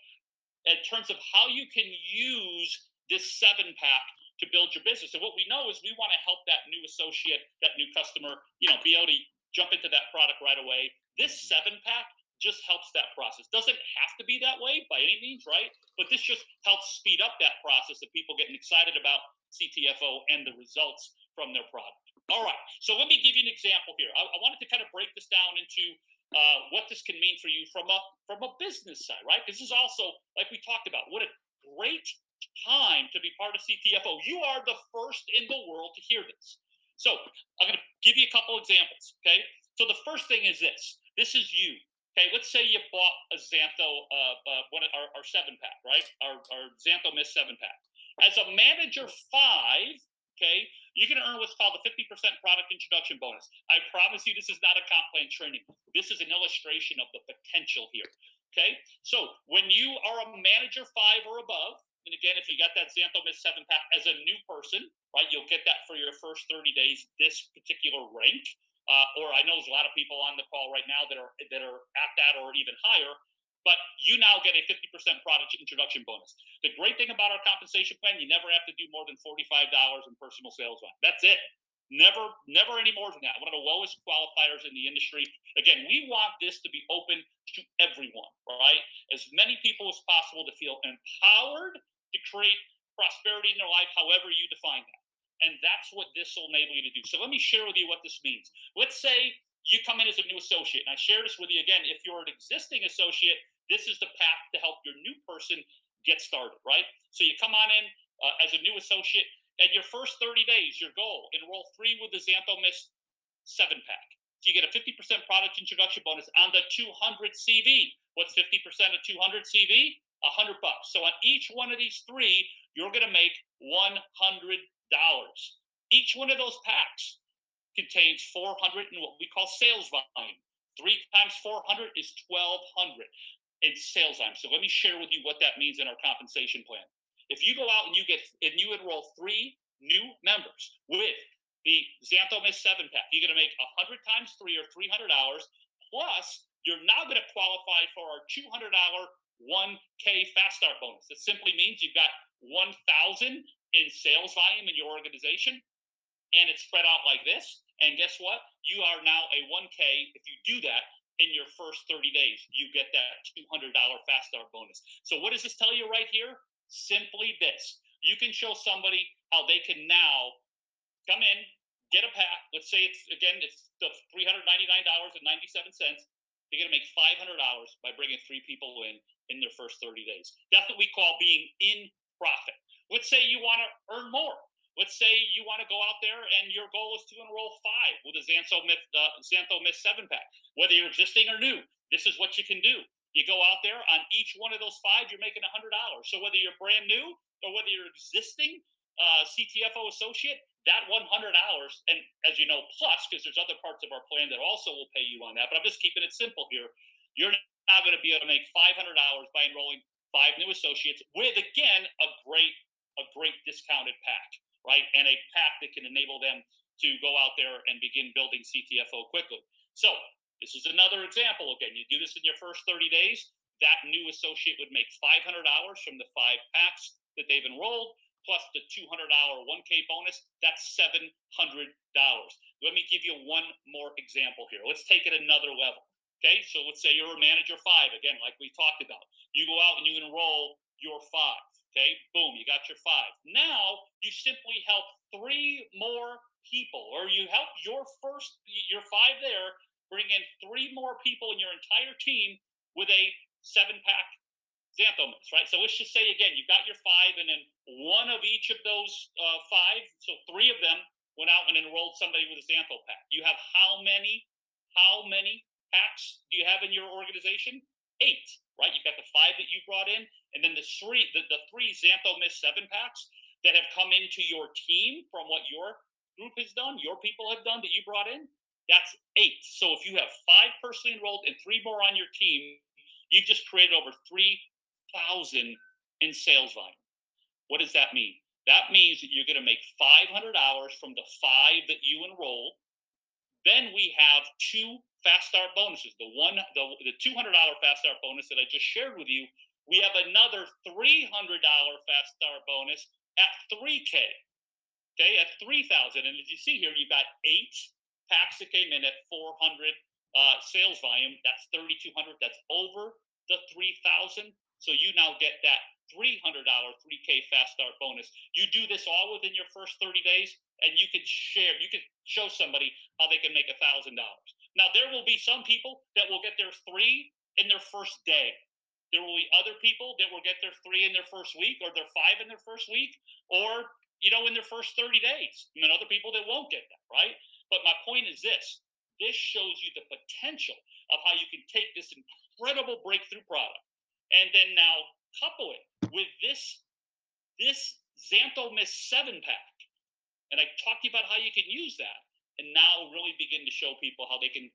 in terms of how you can use this seven pack to build your business. And what we know is we want to help that new associate, that new customer, you know, be able to jump into that product right away. This seven pack just helps that process. Doesn't have to be that way by any means, right? But this just helps speed up that process of people getting excited about CTFO and the results from their product. All right, so let me give you an example here. I, I wanted to kind of break this down into uh, what this can mean for you from a from a business side, right? This is also like we talked about. What a great time to be part of CTFO. You are the first in the world to hear this. So I'm going to give you a couple examples. Okay. So the first thing is this. This is you. Okay, let's say you bought a Xantho, uh, uh, one of our, our seven pack, right? Our, our Xantho seven pack. As a manager five, okay, you can earn what's called a 50% product introduction bonus. I promise you, this is not a comp plan training. This is an illustration of the potential here. Okay, so when you are a manager five or above, and again, if you got that Xantho Mist seven pack as a new person, right, you'll get that for your first 30 days, this particular rank. Uh, or I know there's a lot of people on the call right now that are that are at that or even higher. But you now get a 50% product introduction bonus. The great thing about our compensation plan, you never have to do more than $45 in personal sales line. That's it. Never, never any more than that. One of the lowest qualifiers in the industry. Again, we want this to be open to everyone, right? As many people as possible to feel empowered to create prosperity in their life, however you define that. And that's what this will enable you to do. So let me share with you what this means. Let's say you come in as a new associate, and I share this with you again. If you're an existing associate, this is the path to help your new person get started, right? So you come on in uh, as a new associate, and your first 30 days, your goal, enroll three with the Xantho Mist seven pack. So you get a 50% product introduction bonus on the 200 CV. What's 50% of 200 CV? 100 bucks. So on each one of these three, you're going to make $100 each one of those packs contains 400 in what we call sales volume. Three times 400 is 1200 in sales volume. So let me share with you what that means in our compensation plan. If you go out and you get and you enroll three new members with the Xantho Mist 7 pack, you're going to make 100 times three or 300 hours. plus you're now going to qualify for our $200 1K fast start bonus. It simply means you've got 1,000 in sales volume in your organization and it's spread out like this. And guess what? You are now a 1K. If you do that in your first 30 days, you get that $200 fast start bonus. So, what does this tell you right here? Simply this you can show somebody how they can now come in, get a pack. Let's say it's again, it's the $399.97. They're going to make $500 by bringing three people in in their first 30 days. That's what we call being in profit. Let's say you want to earn more. Let's say you want to go out there and your goal is to enroll five with a Xantho Mist, uh, Xantho Mist seven pack. Whether you're existing or new, this is what you can do. You go out there on each one of those five, you're making a hundred dollars. So whether you're brand new or whether you're existing uh, CTFO associate, that one hundred dollars, and as you know, plus because there's other parts of our plan that also will pay you on that. But I'm just keeping it simple here. You're not going to be able to make five hundred dollars by enrolling five new associates with again a great a great discounted pack, right? And a pack that can enable them to go out there and begin building CTFO quickly. So this is another example. Again, you do this in your first 30 days. That new associate would make $500 from the five packs that they've enrolled, plus the $200 1K bonus. That's $700. Let me give you one more example here. Let's take it another level. Okay, so let's say you're a manager five, again, like we talked about. You go out and you enroll your five. Okay, boom, you got your five. Now you simply help three more people, or you help your first, your five there, bring in three more people in your entire team with a seven pack Xantho Mist, right? So let's just say again, you've got your five, and then one of each of those uh, five, so three of them went out and enrolled somebody with a Xantho pack. You have how many? How many packs do you have in your organization? Eight right? You've got the five that you brought in, and then the three, the, the three Xantho Mist seven packs that have come into your team from what your group has done, your people have done that you brought in. That's eight. So if you have five personally enrolled and three more on your team, you've just created over three thousand in sales volume. What does that mean? That means that you're going to make 500 hours from the five that you enroll. Then we have two fast start bonuses. The one, the, the $200 fast start bonus that I just shared with you we have another $300 Fast Start bonus at 3K. Okay, at 3,000. And as you see here, you've got eight packs that came in at 400 uh, sales volume. That's 3,200. That's over the 3,000. So you now get that $300 3K Fast Start bonus. You do this all within your first 30 days, and you can share, you can show somebody how they can make a $1,000. Now, there will be some people that will get their three in their first day. There will be other people that will get their three in their first week or their five in their first week or, you know, in their first 30 days. And then other people that won't get that, right? But my point is this this shows you the potential of how you can take this incredible breakthrough product and then now couple it with this this Xanthomist 7 pack. And I talked to you about how you can use that and now really begin to show people how they can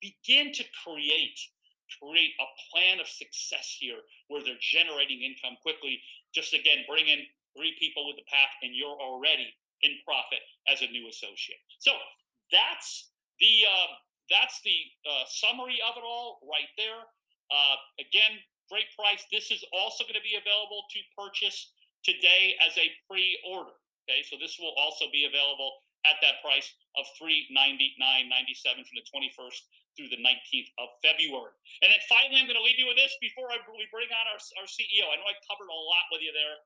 begin to create create a plan of success here where they're generating income quickly. Just again, bring in three people with the pack, and you're already in profit as a new associate. So that's the uh, that's the uh, summary of it all right there. Uh, again, great price. This is also going to be available to purchase today as a pre-order. Okay, so this will also be available at that price of three ninety nine ninety seven from the twenty first through the 19th of February. And then finally, I'm going to leave you with this before I, we bring on our, our CEO. I know I covered a lot with you there,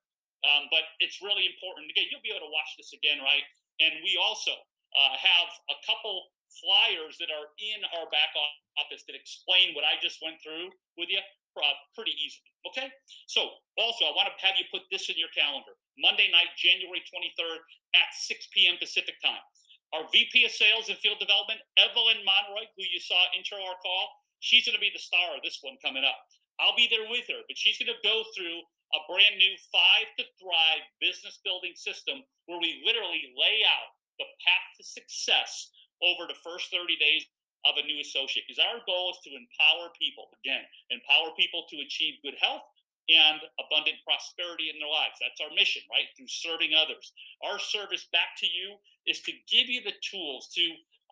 um, but it's really important. Again, you'll be able to watch this again, right? And we also uh, have a couple flyers that are in our back office that explain what I just went through with you uh, pretty easily. Okay? So, also, I want to have you put this in your calendar Monday night, January 23rd at 6 p.m. Pacific time. Our VP of Sales and Field Development, Evelyn Monroy, who you saw intro our call, she's going to be the star of this one coming up. I'll be there with her, but she's going to go through a brand new Five to Thrive business building system where we literally lay out the path to success over the first 30 days of a new associate. Because our goal is to empower people, again, empower people to achieve good health and abundant prosperity in their lives. That's our mission, right? Through serving others. Our service back to you is to give you the tools, to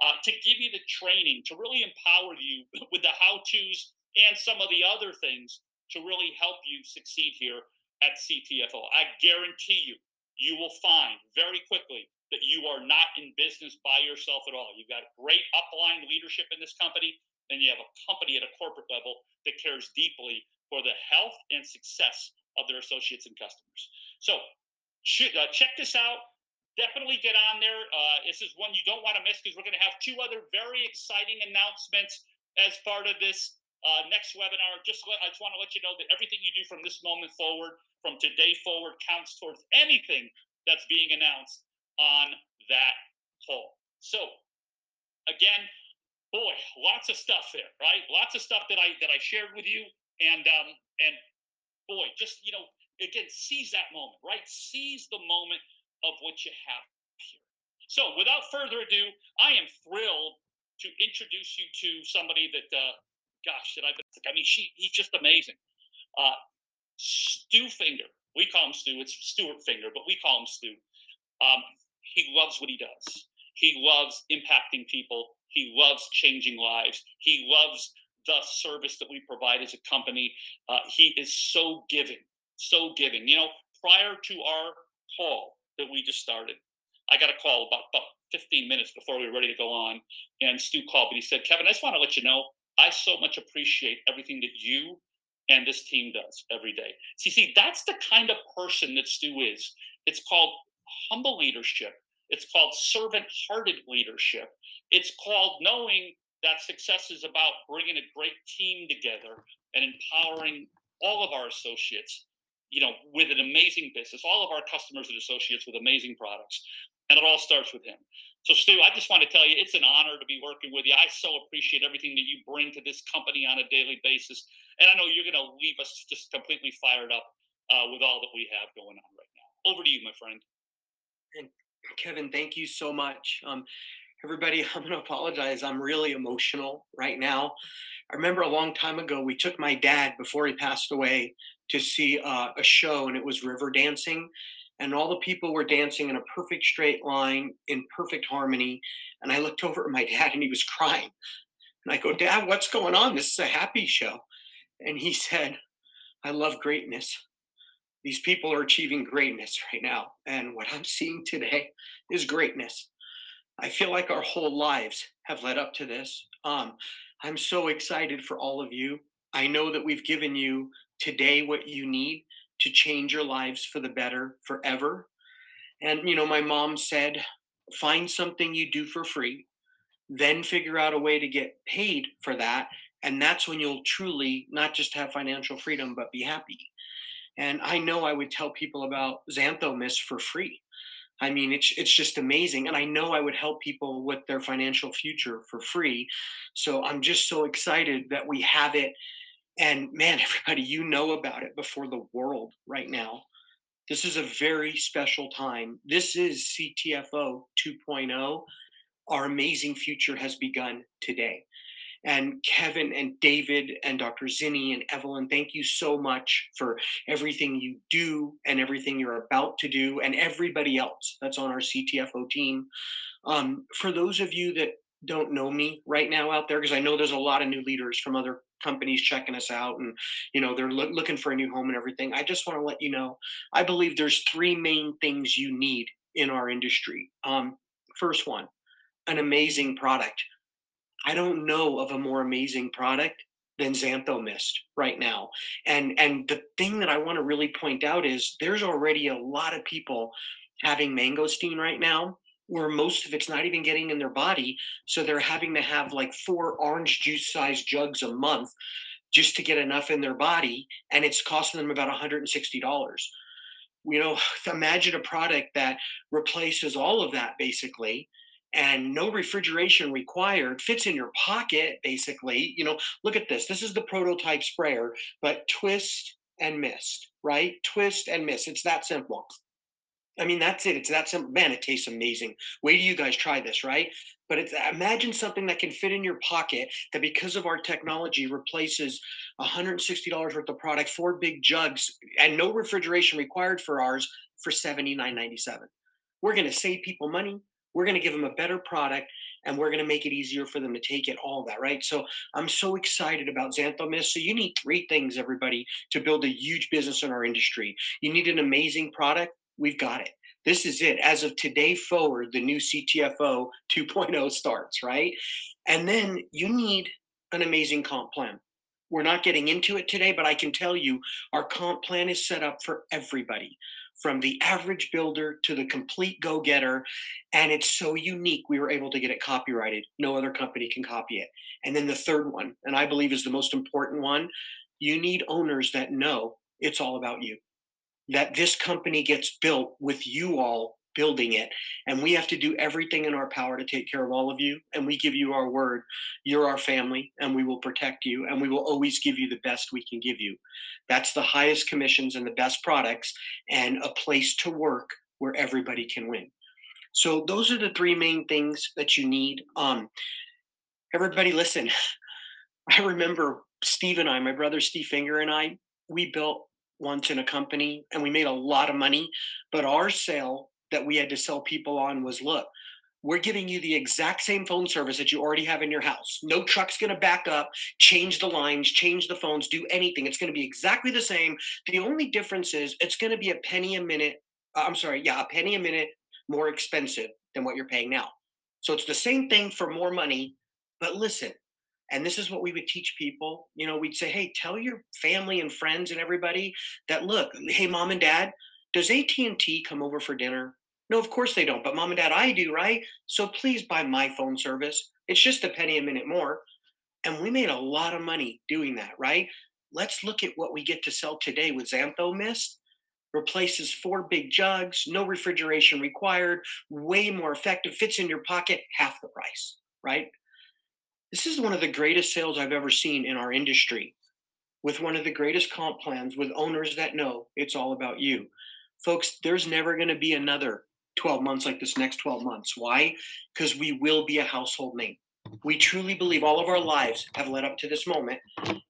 uh, to give you the training, to really empower you with the how tos and some of the other things to really help you succeed here at CTFO. I guarantee you, you will find very quickly that you are not in business by yourself at all. You've got great upline leadership in this company, and you have a company at a corporate level that cares deeply for the health and success of their associates and customers. So uh, check this out. Definitely get on there. Uh, this is one you don't want to miss because we're going to have two other very exciting announcements as part of this uh, next webinar. Just let, I just want to let you know that everything you do from this moment forward, from today forward, counts towards anything that's being announced on that call. So, again, boy, lots of stuff there, right? Lots of stuff that I that I shared with you and um, and boy, just you know, again, seize that moment, right? Seize the moment of what you have here. So, without further ado, I am thrilled to introduce you to somebody that, uh, gosh, that I've been. I mean, she he's just amazing. Uh, Stu Finger. We call him Stu. It's Stuart Finger, but we call him Stu. Um, he loves what he does. He loves impacting people. He loves changing lives. He loves the service that we provide as a company. Uh, he is so giving, so giving. You know, prior to our call that we just started, I got a call about, about 15 minutes before we were ready to go on, and Stu called me. He said, Kevin, I just want to let you know I so much appreciate everything that you and this team does every day. See, see, that's the kind of person that Stu is. It's called humble leadership. It's called servant-hearted leadership. It's called knowing that success is about bringing a great team together and empowering all of our associates you know with an amazing business. All of our customers and associates with amazing products. And it all starts with him. So stu i just want to tell you it's an honor to be working with you. I so appreciate everything that you bring to this company on a daily basis. And i know you're going to leave us just completely fired up uh, with all that we have going on right now. Over to you my friend. And kevin thank you so much. Um, everybody, I'm going to apologize. I'm really emotional right now. I remember a long time ago, we took my dad before he passed away to see uh, a show, and it was river dancing. And all the people were dancing in a perfect straight line in perfect harmony. And I looked over at my dad, and he was crying. And I go, Dad, what's going on? This is a happy show. And he said, I love greatness. These people are achieving greatness right now. And what I'm seeing today is greatness. I feel like our whole lives have led up to this. Um, I'm so excited for all of you. I know that we've given you today what you need to change your lives for the better forever. And, you know, my mom said, find something you do for free, then figure out a way to get paid for that. And that's when you'll truly not just have financial freedom, but be happy. And I know I would tell people about Xantho for free. I mean, it's it's just amazing, and I know I would help people with their financial future for free. So I'm just so excited that we have it, and man, everybody, you know about it before the world right now. This is a very special time. This is CTFO 2.0. Our amazing future has begun today. And Kevin and David and Dr. Zinni and Evelyn, thank you so much for everything you do and everything you're about to do, and everybody else that's on our CTFO team. Um, for those of you that don't know me right now out there, because I know there's a lot of new leaders from other companies checking us out and you know they're lo- looking for a new home and everything i just want to let you know i believe there's three main things you need in our industry um, first one an amazing product I don't know of a more amazing product than Xantho Mist right now. And and the thing that I want to really point out is there's already a lot of people having mangosteen right now where most of it's not even getting in their body so they're having to have like four orange juice sized jugs a month just to get enough in their body and it's costing them about $160 you know imagine a product that replaces all of that basically and no refrigeration required fits in your pocket basically. You know look at this this is the prototype sprayer but twist and mist right? Twist and mist it's that simple. I mean that's it it's that simple. Man it tastes amazing. Wait do you guys try this right? But it's imagine something that can fit in your pocket that because of our technology replaces $160 worth of product four big jugs and no refrigeration required for ours for $79.97 we're going to save people money we're going to give them a better product and we're going to make it easier for them to take it all that right? So i'm so excited about xantho mist. So you need three things everybody to build a huge business in our industry. You need an amazing product? We've got it. This is it. As of today forward the new ctfo 2.0 starts right? And then you need an amazing comp plan. We're not getting into it today but i can tell you our comp plan is set up for everybody from the average builder to the complete go getter. And it's so unique, we were able to get it copyrighted. No other company can copy it. And then the third one, and I believe is the most important one you need owners that know it's all about you, that this company gets built with you all building it. And we have to do everything in our power to take care of all of you. And we give you our word. You're our family, and we will protect you, and we will always give you the best we can give you. That's the highest commissions and the best products, and a place to work where everybody can win. So those are the three main things that you need. Um, everybody, listen. I remember Steve and I, my brother Steve Finger and I, we built once in a company and we made a lot of money, but our sale that we had to sell people on was look, we're giving you the exact same phone service that you already have in your house. No truck's going to back up, change the lines, change the phones, do anything. It's going to be exactly the same. The only difference is it's going to be a penny a minute. Uh, I'm sorry, yeah, a penny a minute more expensive than what you're paying now. So it's the same thing for more money. But listen, and this is what we would teach people. You know, we'd say, hey, tell your family and friends and everybody that look, hey, mom and dad, does AT&T come over for dinner? No, of course they don't. But mom and dad, I do, right? So please buy my phone service. It's just a penny a minute more. And we made a lot of money doing that, right? Let's look at what we get to sell today with Xantho Mist. Replaces four big jugs, no refrigeration required, way more effective, fits in your pocket, half the price, right? This is one of the greatest sales I've ever seen in our industry with one of the greatest comp plans with owners that know it's all about you. Folks, there's never going to be another 12 months like this next 12 months. Why? Because we will be a household name. We truly believe all of our lives have led up to this moment,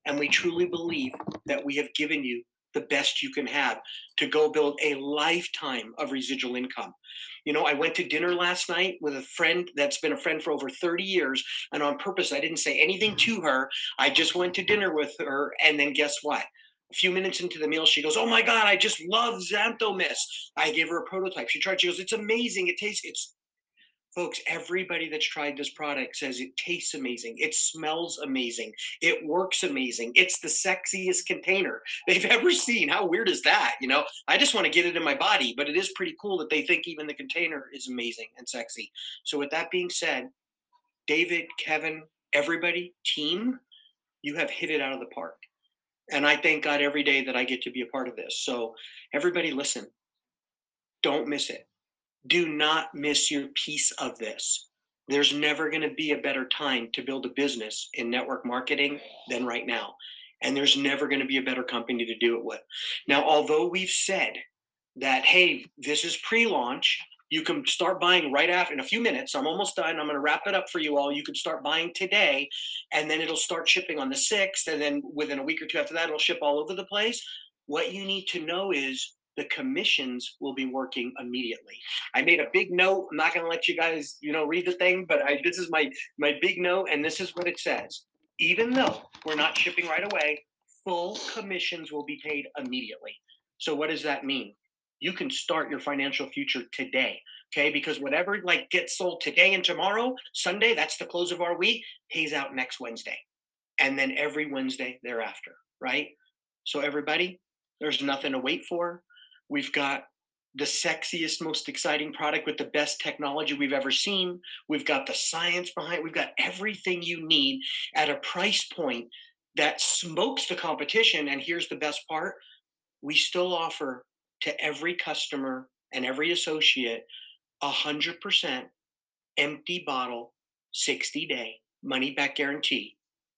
and we truly believe that we have given you the best you can have to go build a lifetime of residual income. You know, I went to dinner last night with a friend that's been a friend for over 30 years, and on purpose, I didn't say anything to her. I just went to dinner with her, and then guess what? A few minutes into the meal, she goes, "Oh my god, I just love Xantho I gave her a prototype. She tried. She goes, "It's amazing. It tastes. It's folks, everybody that's tried this product says it tastes amazing. It smells amazing. It works amazing. It's the sexiest container they've ever seen. How weird is that? You know, I just want to get it in my body, but it is pretty cool that they think even the container is amazing and sexy. So, with that being said, David, Kevin, everybody, team, you have hit it out of the park. And I thank God every day that I get to be a part of this. So, everybody, listen, don't miss it do not miss your piece of this. There's never going to be a better time to build a business in network marketing than right now. And there's never going to be a better company to do it with. Now, although we've said that, hey, this is pre launch, you can start buying right after in a few minutes. I'm almost done. I'm going to wrap it up for you all. You can start buying today, and then it'll start shipping on the 6th. And then within a week or two after that, it'll ship all over the place. What you need to know is the commissions will be working immediately. I made a big note. I'm not going to let you guys, you know, read the thing, but I this is my my big note and this is what it says. Even though we're not shipping right away, full commissions will be paid immediately. So what does that mean? You can start your financial future today, okay? Because whatever like gets sold today and tomorrow, Sunday, that's the close of our week, pays out next Wednesday. And then every Wednesday thereafter, right? So everybody, there's nothing to wait for We've got the sexiest, most exciting product with the best technology we've ever seen. We've got the science behind. We've got everything you need at a price point that smokes the competition. And here's the best part: we still offer to every customer and every associate a hundred percent empty bottle, 60 day money back guarantee.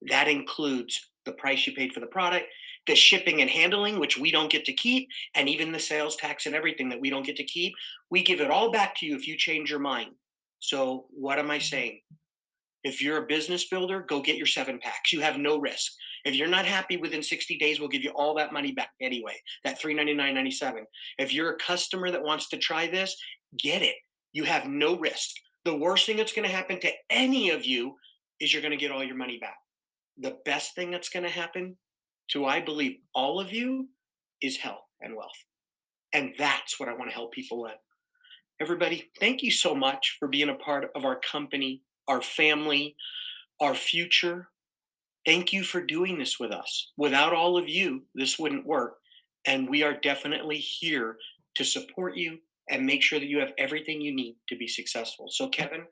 That includes the price you paid for the product the shipping and handling, which we don't get to keep, and even the sales tax and everything that we don't get to keep, we give it all back to you if you change your mind. So, what am I mm-hmm. saying? If you're a business builder, go get your seven packs. You have no risk. If you're not happy within 60 days, we'll give you all that money back anyway, that $399.97. If you're a customer that wants to try this, get it. You have no risk. The worst thing that's going to happen to any of you is you're going to get all your money back. The best thing that's going to happen to I believe all of you is health and wealth. And that's what I want to help people with. Everybody, thank you so much for being a part of our company, our family, our future. Thank you for doing this with us. Without all of you, this wouldn't work. And we are definitely here to support you and make sure that you have everything you need to be successful. So, Kevin,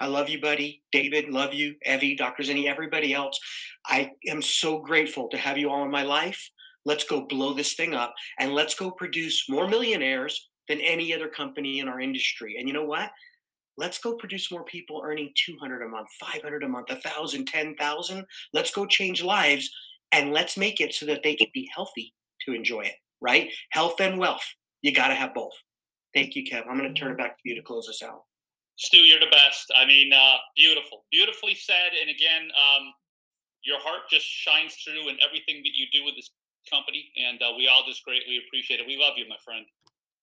I love you, buddy. David, love you. Evie, Dr. Zinni, everybody else. I am so grateful to have you all in my life. Let's go blow this thing up and let's go produce more millionaires than any other company in our industry. And you know what? Let's go produce more people earning 200 a month, 500 a month, 1,000, 10,000. Let's go change lives and let's make it so that they can be healthy to enjoy it, right? Health and wealth. You got to have both. Thank you, Kev. I'm going to turn it back to you to close us out. Stu, you're the best. I mean, uh, beautiful, beautifully said. And again, um, your heart just shines through in everything that you do with this company, and uh, we all just greatly appreciate it. We love you, my friend.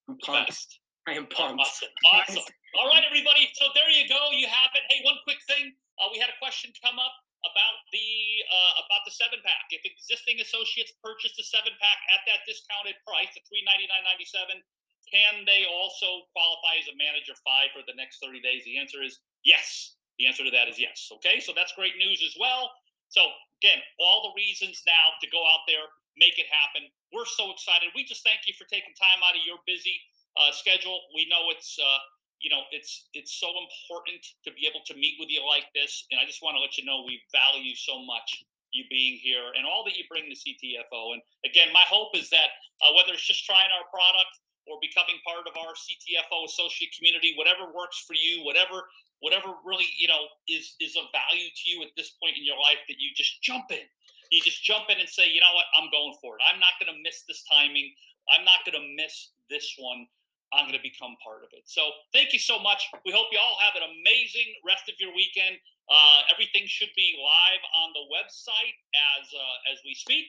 I'm pumped. Best. I am pumped. Awesome. Awesome. All right, everybody. So there you go. You have it. Hey, one quick thing. Uh, we had a question come up about the uh, about the seven pack. If existing associates purchase the seven pack at that discounted price, the three ninety nine ninety seven, can they also qualify as a manager five for the next 30 days? The answer is yes. The answer to that is yes. Okay, so that's great news as well. So, again, all the reasons now to go out there, make it happen. We're so excited. We just thank you for taking time out of your busy uh, schedule. We know it's, uh, you know, it's it's so important to be able to meet with you like this, and I just want to let you know we value so much you being here and all that you bring to CTFO. And again, my hope is that uh, whether it's just trying our product or becoming part of our CTFO associate community, whatever works for you, whatever whatever really you know is is of value to you at this point in your life, that you just jump in. You just jump in and say, you know what, I'm going for it. I'm not going to miss this timing. I'm not going to miss this one. I'm going to become part of it. So thank you so much. We hope you all have an amazing rest of your weekend. Uh, everything should be live on the website as uh, as we speak.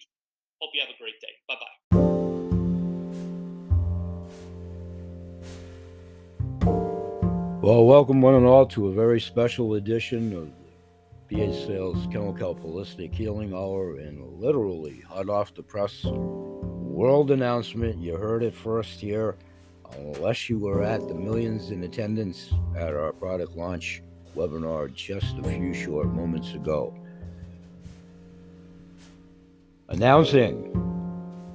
Hope you have a great day. Bye bye. Well, welcome one and all to a very special edition of BH Sales Chemical Holistic Healing Hour and literally hot off the press world announcement. You heard it first here, unless you were at the millions in attendance at our product launch webinar just a few short moments ago. Announcing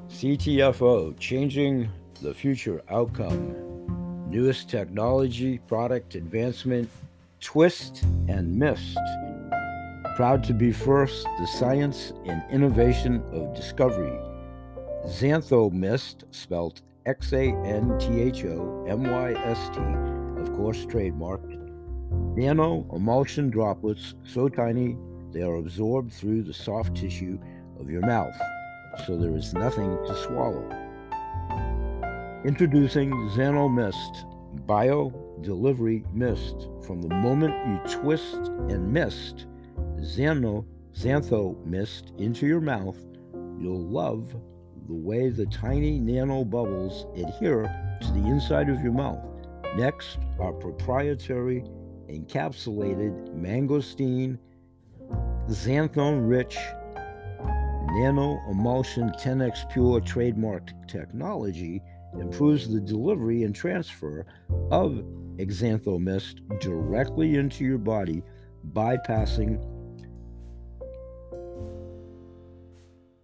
CTFO, changing the future outcome, newest technology, product advancement, twist and mist. Proud to be first, the science and innovation of discovery. Xantho Mist, spelled X A N T H O M Y S T, of course, trademarked. Nano emulsion droplets so tiny they are absorbed through the soft tissue of your mouth, so there is nothing to swallow. Introducing Xano Mist, Bio Delivery Mist. From the moment you twist and mist Xano, Xantho Mist into your mouth, you'll love the way the tiny nano bubbles adhere to the inside of your mouth. Next, our proprietary encapsulated mangosteen xanthone rich nano emulsion 10x pure trademarked technology improves the delivery and transfer of xanthomist directly into your body bypassing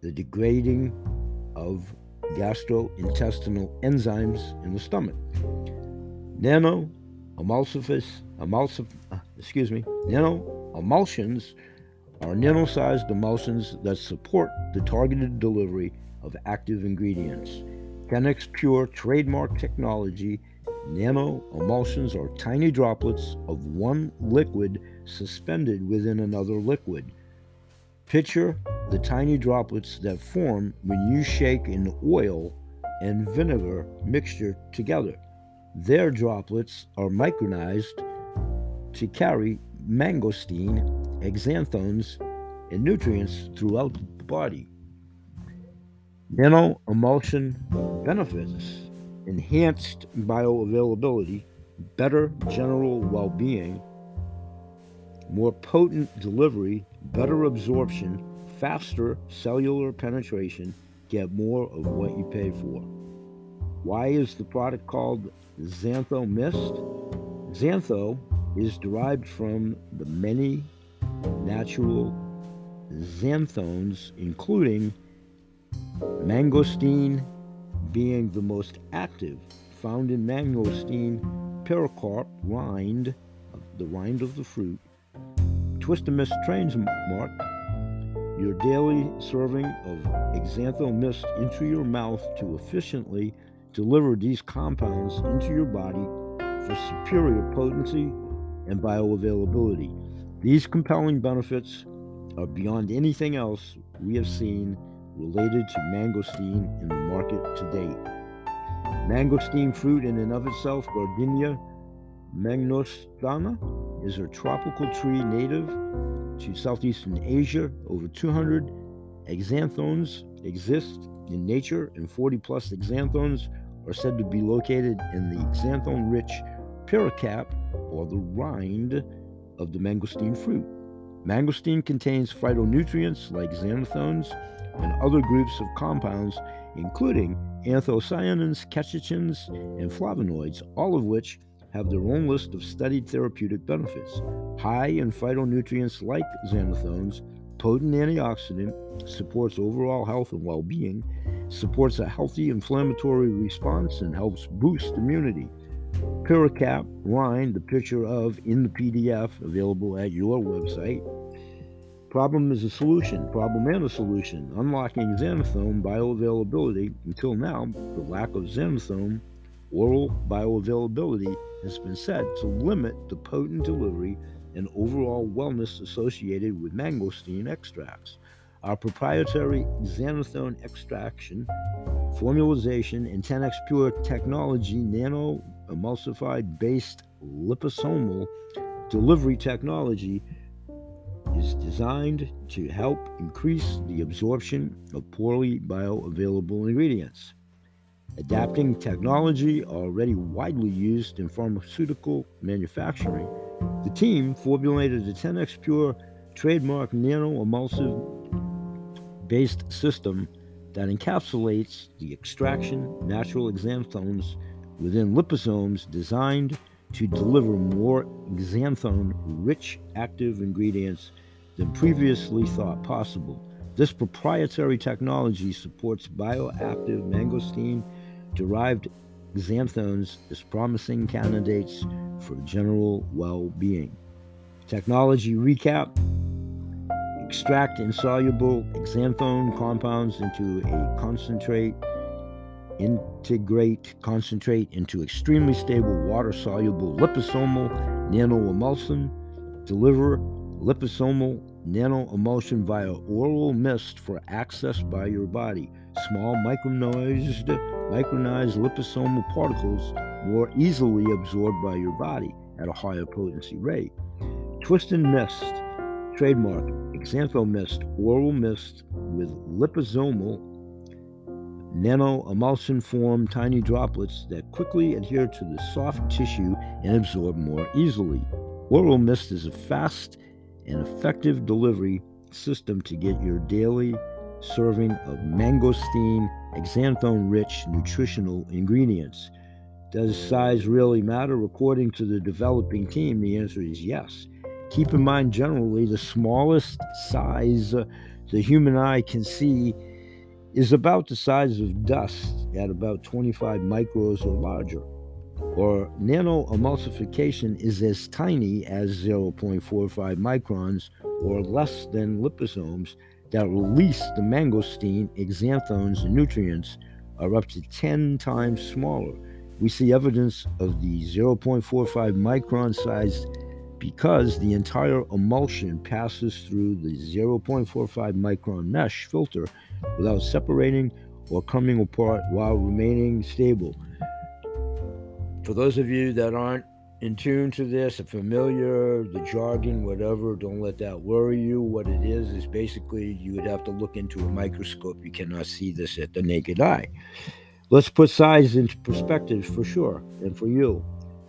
the degrading of gastrointestinal enzymes in the stomach. Nano emulsifies, emulsif, uh, excuse me, nano emulsions are nano-sized emulsions that support the targeted delivery of active ingredients. 10x Pure trademark technology, nano emulsions are tiny droplets of one liquid suspended within another liquid. Picture the tiny droplets that form when you shake an oil and vinegar mixture together. Their droplets are micronized to carry mangosteen, exanthones, and nutrients throughout the body. Nano emulsion benefits enhanced bioavailability, better general well being, more potent delivery, better absorption, faster cellular penetration, get more of what you pay for. Why is the product called Xantho Mist? Xantho is derived from the many natural xanthones, including mangosteen being the most active, found in mangosteen pericarp rind, the rind of the fruit. Twist and Mist trains mark your daily serving of Xantho Mist into your mouth to efficiently deliver these compounds into your body for superior potency and bioavailability. These compelling benefits are beyond anything else we have seen related to mangosteen in the market to date. Mangosteen fruit in and of itself, Garcinia mangostana, is a tropical tree native to southeastern Asia. Over 200 exanthones exist in nature, and 40 plus exanthones are said to be located in the xanthone rich pericarp or the rind of the mangosteen fruit. Mangosteen contains phytonutrients like xanthones and other groups of compounds, including anthocyanins, catechins, and flavonoids, all of which have their own list of studied therapeutic benefits. High in phytonutrients like xanthones, potent antioxidant, supports overall health and well being, supports a healthy inflammatory response, and helps boost immunity. Pericarp rind, the picture of in the PDF available at your website. Problem is a solution, problem and a solution. Unlocking xanthone bioavailability. Until now, the lack of xanthone oral bioavailability has been said to limit the potent delivery and overall wellness associated with mangosteen extracts. Our proprietary xanthone extraction, formulation, and 10x Pure technology nano emulsified based liposomal delivery technology is designed to help increase the absorption of poorly bioavailable ingredients. Adapting technology already widely used in pharmaceutical manufacturing, the team formulated a 10x Pure trademark nano emulsive based system that encapsulates the extraction natural xanthones within liposomes designed to deliver more xanthone rich active ingredients than previously thought possible. This proprietary technology supports bioactive mangosteen derived xanthones as promising candidates for general well being. Technology recap extract insoluble xanthone compounds into a concentrate, integrate concentrate into extremely stable water soluble liposomal nanoemulsion, deliver liposomal nanoemulsion via oral mist for access by your body. Small micronized, micronized liposomal particles more easily absorbed by your body at a higher potency rate. Twist and mist, trademark, xantho mist, oral mist with liposomal nano emulsion form tiny droplets that quickly adhere to the soft tissue and absorb more easily. Oral mist is a fast and effective delivery system to get your daily serving of mangosteen, xanthone rich nutritional ingredients. Does size really matter? According to the developing team, the answer is yes. Keep in mind, generally, the smallest size uh, the human eye can see is about the size of dust at about 25 micros or larger or nano emulsification is as tiny as 0.45 microns or less than liposomes that release the mangosteen, xanthones, and nutrients are up to 10 times smaller. We see evidence of the 0.45 micron size because the entire emulsion passes through the 0.45 micron mesh filter without separating or coming apart while remaining stable for those of you that aren't in tune to this, are familiar, the jargon, whatever, don't let that worry you. What it is is basically you would have to look into a microscope. You cannot see this at the naked eye. Let's put size into perspective for sure, and for you.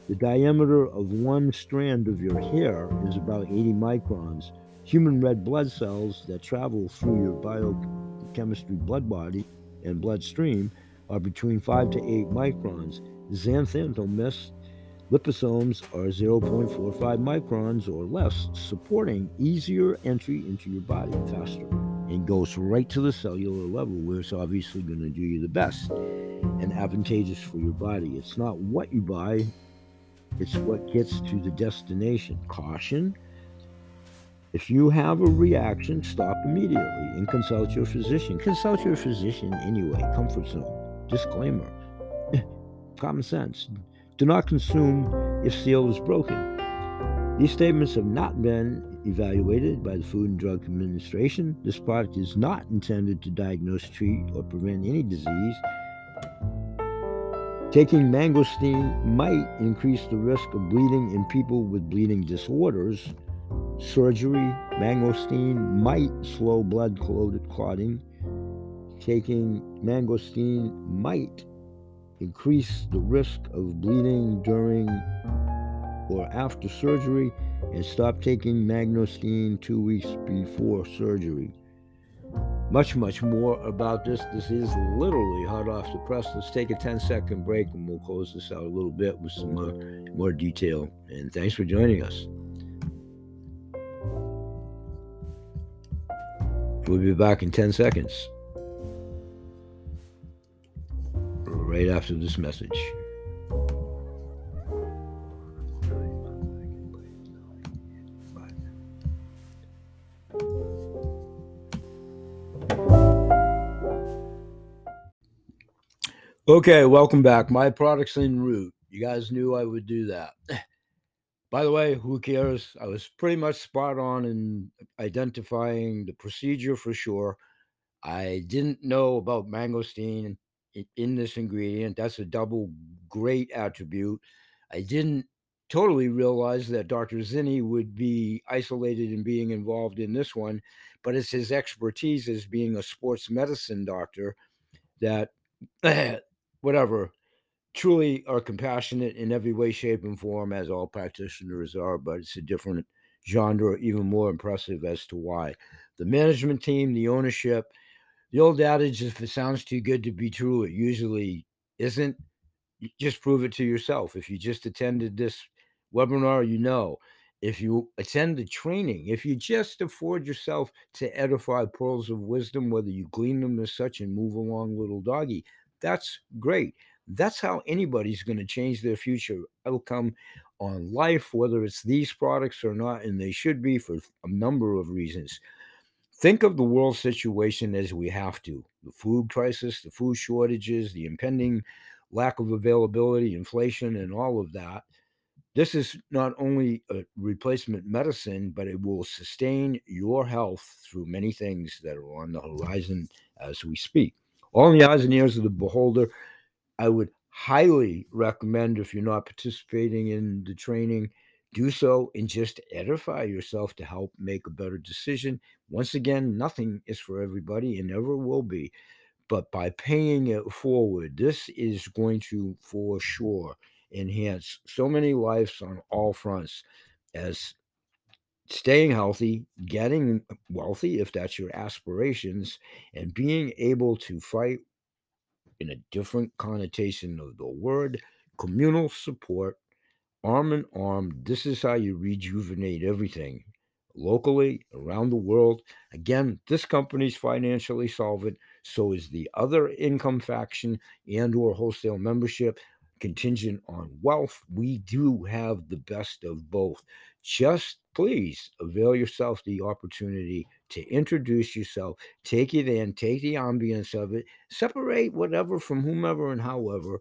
The diameter of one strand of your hair is about 80 microns. Human red blood cells that travel through your biochemistry blood body and bloodstream are between 5 to 8 microns xanthomist liposomes are 0.45 microns or less, supporting easier entry into your body faster and goes right to the cellular level where it's obviously going to do you the best and advantageous for your body. It's not what you buy, it's what gets to the destination. Caution. If you have a reaction, stop immediately and consult your physician. Consult your physician anyway. Comfort zone. Disclaimer common sense. Do not consume if seal is broken. These statements have not been evaluated by the Food and Drug Administration. This product is not intended to diagnose, treat, or prevent any disease. Taking mangosteen might increase the risk of bleeding in people with bleeding disorders. Surgery, mangosteen might slow blood clotting. Taking mangosteen might increase the risk of bleeding during or after surgery, and stop taking mangosteen two weeks before surgery. Much, much more about this. This is literally hot off the press. Let's take a 10 second break and we'll close this out a little bit with some more, more detail. And thanks for joining us. We'll be back in 10 seconds. Right after this message. Okay, welcome back. My products en route. You guys knew I would do that. By the way, who cares? I was pretty much spot on in identifying the procedure for sure. I didn't know about mangosteen in this ingredient. That's a double great attribute. I didn't totally realize that Dr. Zinni would be isolated in being involved in this one, but it's his expertise as being a sports medicine doctor that, whatever, truly are compassionate in every way, shape, and form, as all practitioners are, but it's a different genre, even more impressive as to why. The management team, the ownership, the old adage if it sounds too good to be true, it usually isn't. Just prove it to yourself. If you just attended this webinar, you know. If you attend the training, if you just afford yourself to edify pearls of wisdom, whether you glean them as such and move along, little doggy, that's great. That's how anybody's going to change their future outcome on life, whether it's these products or not, and they should be for a number of reasons. Think of the world situation as we have to the food crisis, the food shortages, the impending lack of availability, inflation, and all of that. This is not only a replacement medicine, but it will sustain your health through many things that are on the horizon as we speak. All in the eyes and ears of the beholder, I would highly recommend if you're not participating in the training, do so and just edify yourself to help make a better decision. Once again, nothing is for everybody and never will be. But by paying it forward, this is going to for sure enhance so many lives on all fronts as staying healthy, getting wealthy if that's your aspirations, and being able to fight in a different connotation of the word communal support, arm in arm. This is how you rejuvenate everything locally, around the world. Again, this company's financially solvent, so is the other income faction and or wholesale membership contingent on wealth. We do have the best of both. Just please avail yourself the opportunity to introduce yourself, take it in, take the ambience of it, separate whatever from whomever and however.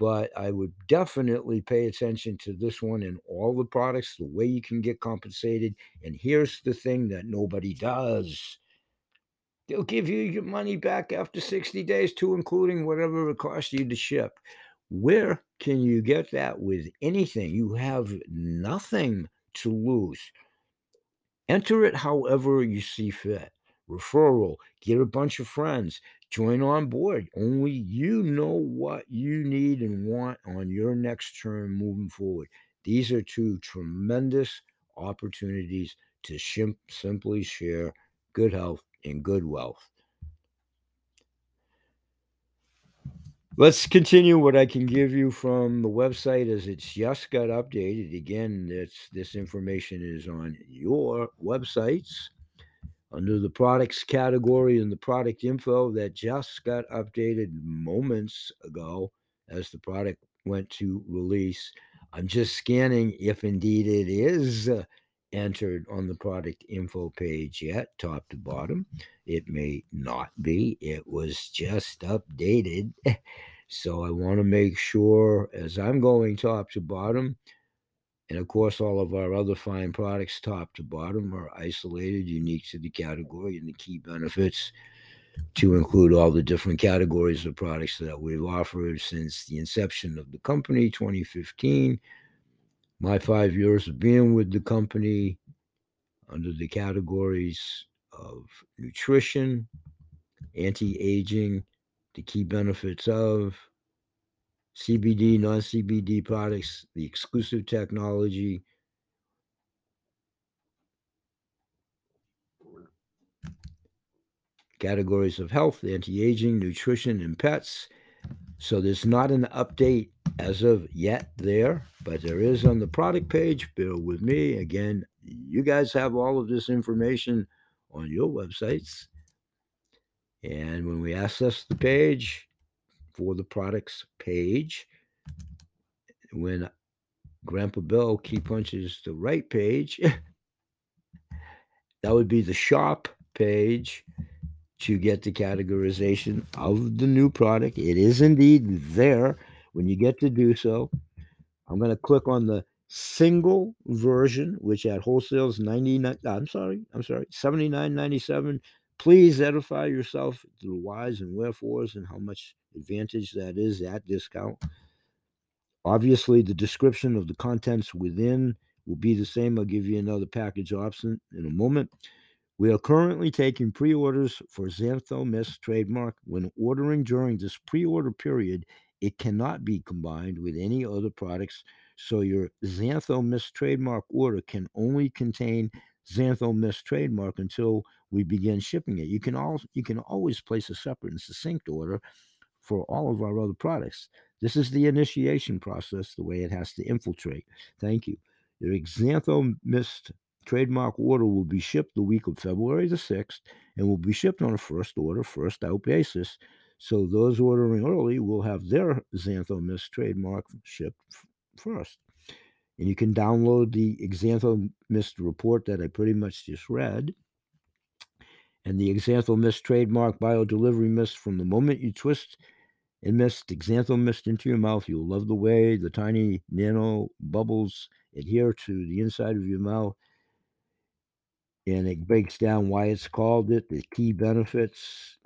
But I would definitely pay attention to this one and all the products, the way you can get compensated. And here's the thing that nobody does they'll give you your money back after 60 days, to including whatever it costs you to ship. Where can you get that with anything? You have nothing to lose. Enter it however you see fit. Referral, get a bunch of friends, join on board. Only you know what you need and want on your next term moving forward. These are two tremendous opportunities to shim- simply share good health and good wealth. Let's continue what I can give you from the website as it's just got updated. Again, this this information is on your websites under the products category and the product info that just got updated moments ago as the product went to release. I'm just scanning if indeed it is uh, entered on the product info page yet, top to bottom. It may not be. It was just updated. so I want to make sure as I'm going top to bottom, and of course, all of our other fine products, top to bottom, are isolated, unique to the category, and the key benefits to include all the different categories of products that we've offered since the inception of the company, 2015 my five years of being with the company under the categories of nutrition, anti aging, the key benefits of CBD, non CBD products, the exclusive technology. Categories of health, anti aging, nutrition, and pets. So there's not an update as of yet there, but there is on the product page. Bear with me. Again, you guys have all of this information on your websites. And when we access the page for the products page, when Grandpa Bill key punches the right page, that would be the shop page to get the categorization of the new product. It is indeed there when you get to do so. I'm going to click on the single version, which at wholesale is 99. I'm sorry, I'm sorry, 79.97. Please edify yourself through whys and wherefores and how much advantage that is at discount. Obviously, the description of the contents within will be the same. I'll give you another package option in a moment. We are currently taking pre orders for Xanthomist trademark. When ordering during this pre order period, it cannot be combined with any other products. So your Xanthomist trademark order can only contain Xantho Mist trademark until we begin shipping it. You can all you can always place a separate and succinct order for all of our other products. This is the initiation process, the way it has to infiltrate. Thank you. The Xantho Mist trademark order will be shipped the week of February the 6th and will be shipped on a first order, first out basis. So those ordering early will have their Xantho Mist trademark shipped first. And you can download the Xantho Mist report that I pretty much just read. And the Xantho Mist trademark bio delivery mist from the moment you twist and mist, Xantho mist into your mouth, you'll love the way the tiny nano bubbles adhere to the inside of your mouth. And it breaks down why it's called it, the key benefits,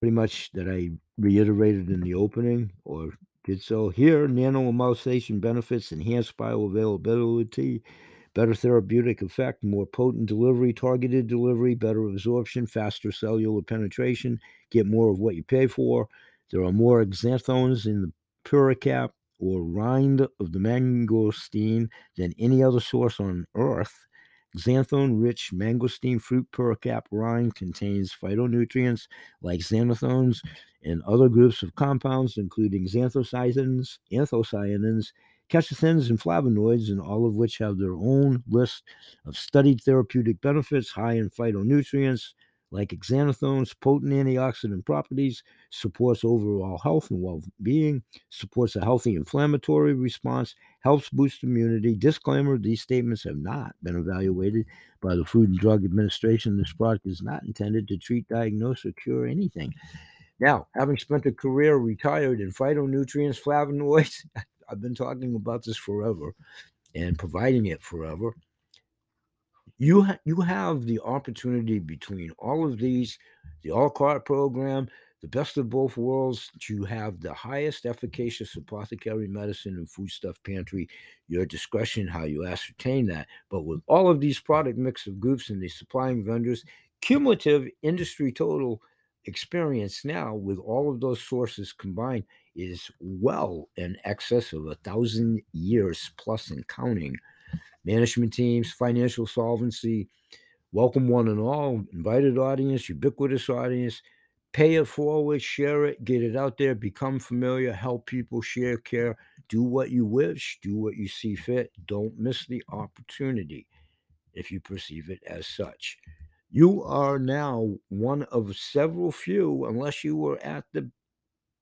pretty much that I reiterated in the opening or did so. Here, nano emulsation benefits, enhanced bioavailability, better therapeutic effect, more potent delivery, targeted delivery, better absorption, faster cellular penetration, get more of what you pay for. There are more xanthones in the pericarp or rind of the mangosteen than any other source on earth. Xanthone rich mangosteen fruit pericarp rind contains phytonutrients like xanthones and other groups of compounds, including xanthocyanins, anthocyanins, catechins, and flavonoids, and all of which have their own list of studied therapeutic benefits high in phytonutrients like xanthones, potent antioxidant properties, supports overall health and well being, supports a healthy inflammatory response, helps boost immunity. Disclaimer these statements have not been evaluated by the Food and Drug Administration. This product is not intended to treat, diagnose, or cure anything. Now, having spent a career retired in phytonutrients, flavonoids, I've been talking about this forever and providing it forever. You ha- you have the opportunity between all of these, the all cart program, the best of both worlds, to have the highest efficacious apothecary medicine and foodstuff pantry. Your discretion how you ascertain that. But with all of these product mix of groups and the supplying vendors, cumulative industry total experience now with all of those sources combined is well in excess of a thousand years plus and counting. Management teams, financial solvency, welcome one and all, invited audience, ubiquitous audience. Pay it forward, share it, get it out there, become familiar, help people, share, care, do what you wish, do what you see fit. Don't miss the opportunity if you perceive it as such. You are now one of several few, unless you were at the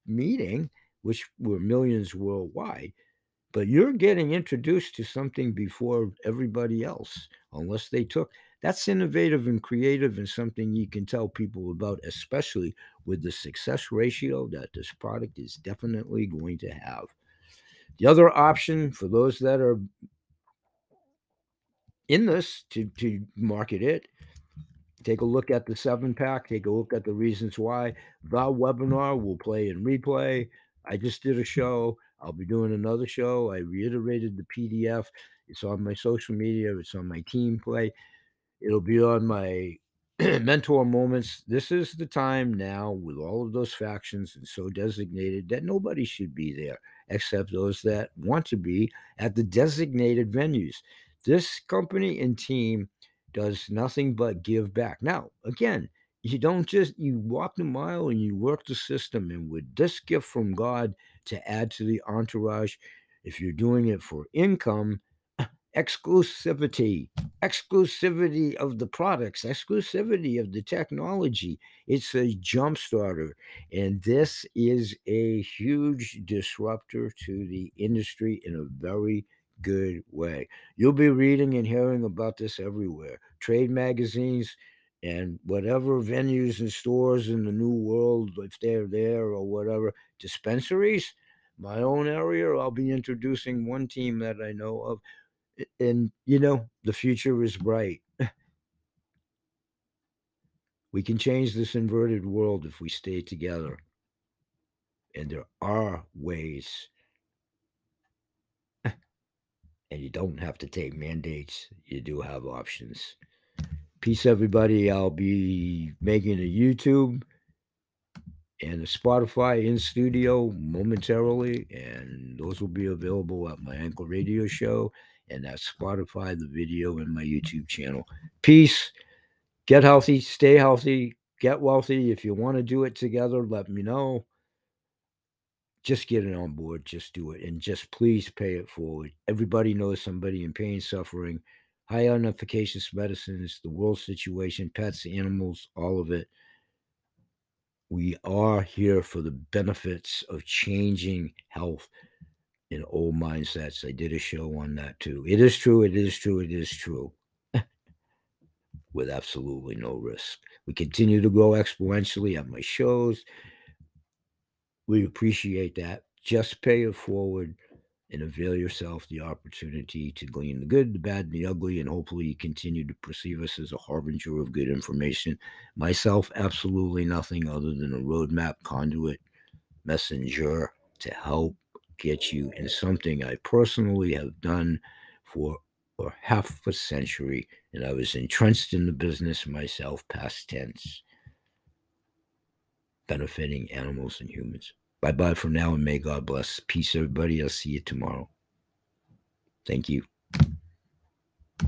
meeting, which were millions worldwide, but you're getting introduced to something before everybody else, unless they took. That's innovative and creative and something you can tell people about, especially with the success ratio that this product is definitely going to have. The other option for those that are in this to, to market it take a look at the seven pack, take a look at the reasons why. The webinar will play and replay. I just did a show. I'll be doing another show. I reiterated the PDF. It's on my social media, it's on my team play. It'll be on my mentor moments. This is the time now with all of those factions and so designated that nobody should be there except those that want to be at the designated venues. This company and team does nothing but give back. Now, again, you don't just you walk the mile and you work the system and with this gift from God to add to the entourage, if you're doing it for income, exclusivity, exclusivity of the products, exclusivity of the technology. It's a jump starter. And this is a huge disruptor to the industry in a very good way. You'll be reading and hearing about this everywhere. Trade magazines and whatever venues and stores in the new world, if they're there or whatever, dispensaries. My own area, I'll be introducing one team that I know of. And, you know, the future is bright. we can change this inverted world if we stay together. And there are ways and you don't have to take mandates. You do have options. Peace, everybody. I'll be making a YouTube and a Spotify in studio momentarily, and those will be available at my Ankle Radio show and that's Spotify, the video, and my YouTube channel. Peace. Get healthy, stay healthy, get wealthy. If you want to do it together, let me know. Just get it on board. Just do it. And just please pay it forward. Everybody knows somebody in pain, suffering, high on efficacious medicines, the world situation, pets, animals, all of it. We are here for the benefits of changing health in old mindsets. I did a show on that too. It is true. It is true. It is true. With absolutely no risk. We continue to grow exponentially at my shows. We appreciate that. Just pay it forward and avail yourself the opportunity to glean the good, the bad, and the ugly, and hopefully you continue to perceive us as a harbinger of good information. Myself, absolutely nothing other than a roadmap conduit messenger to help get you in something I personally have done for or half a century, and I was entrenched in the business myself, past tense, benefiting animals and humans. Bye bye for now, and may God bless. Peace, everybody. I'll see you tomorrow. Thank you.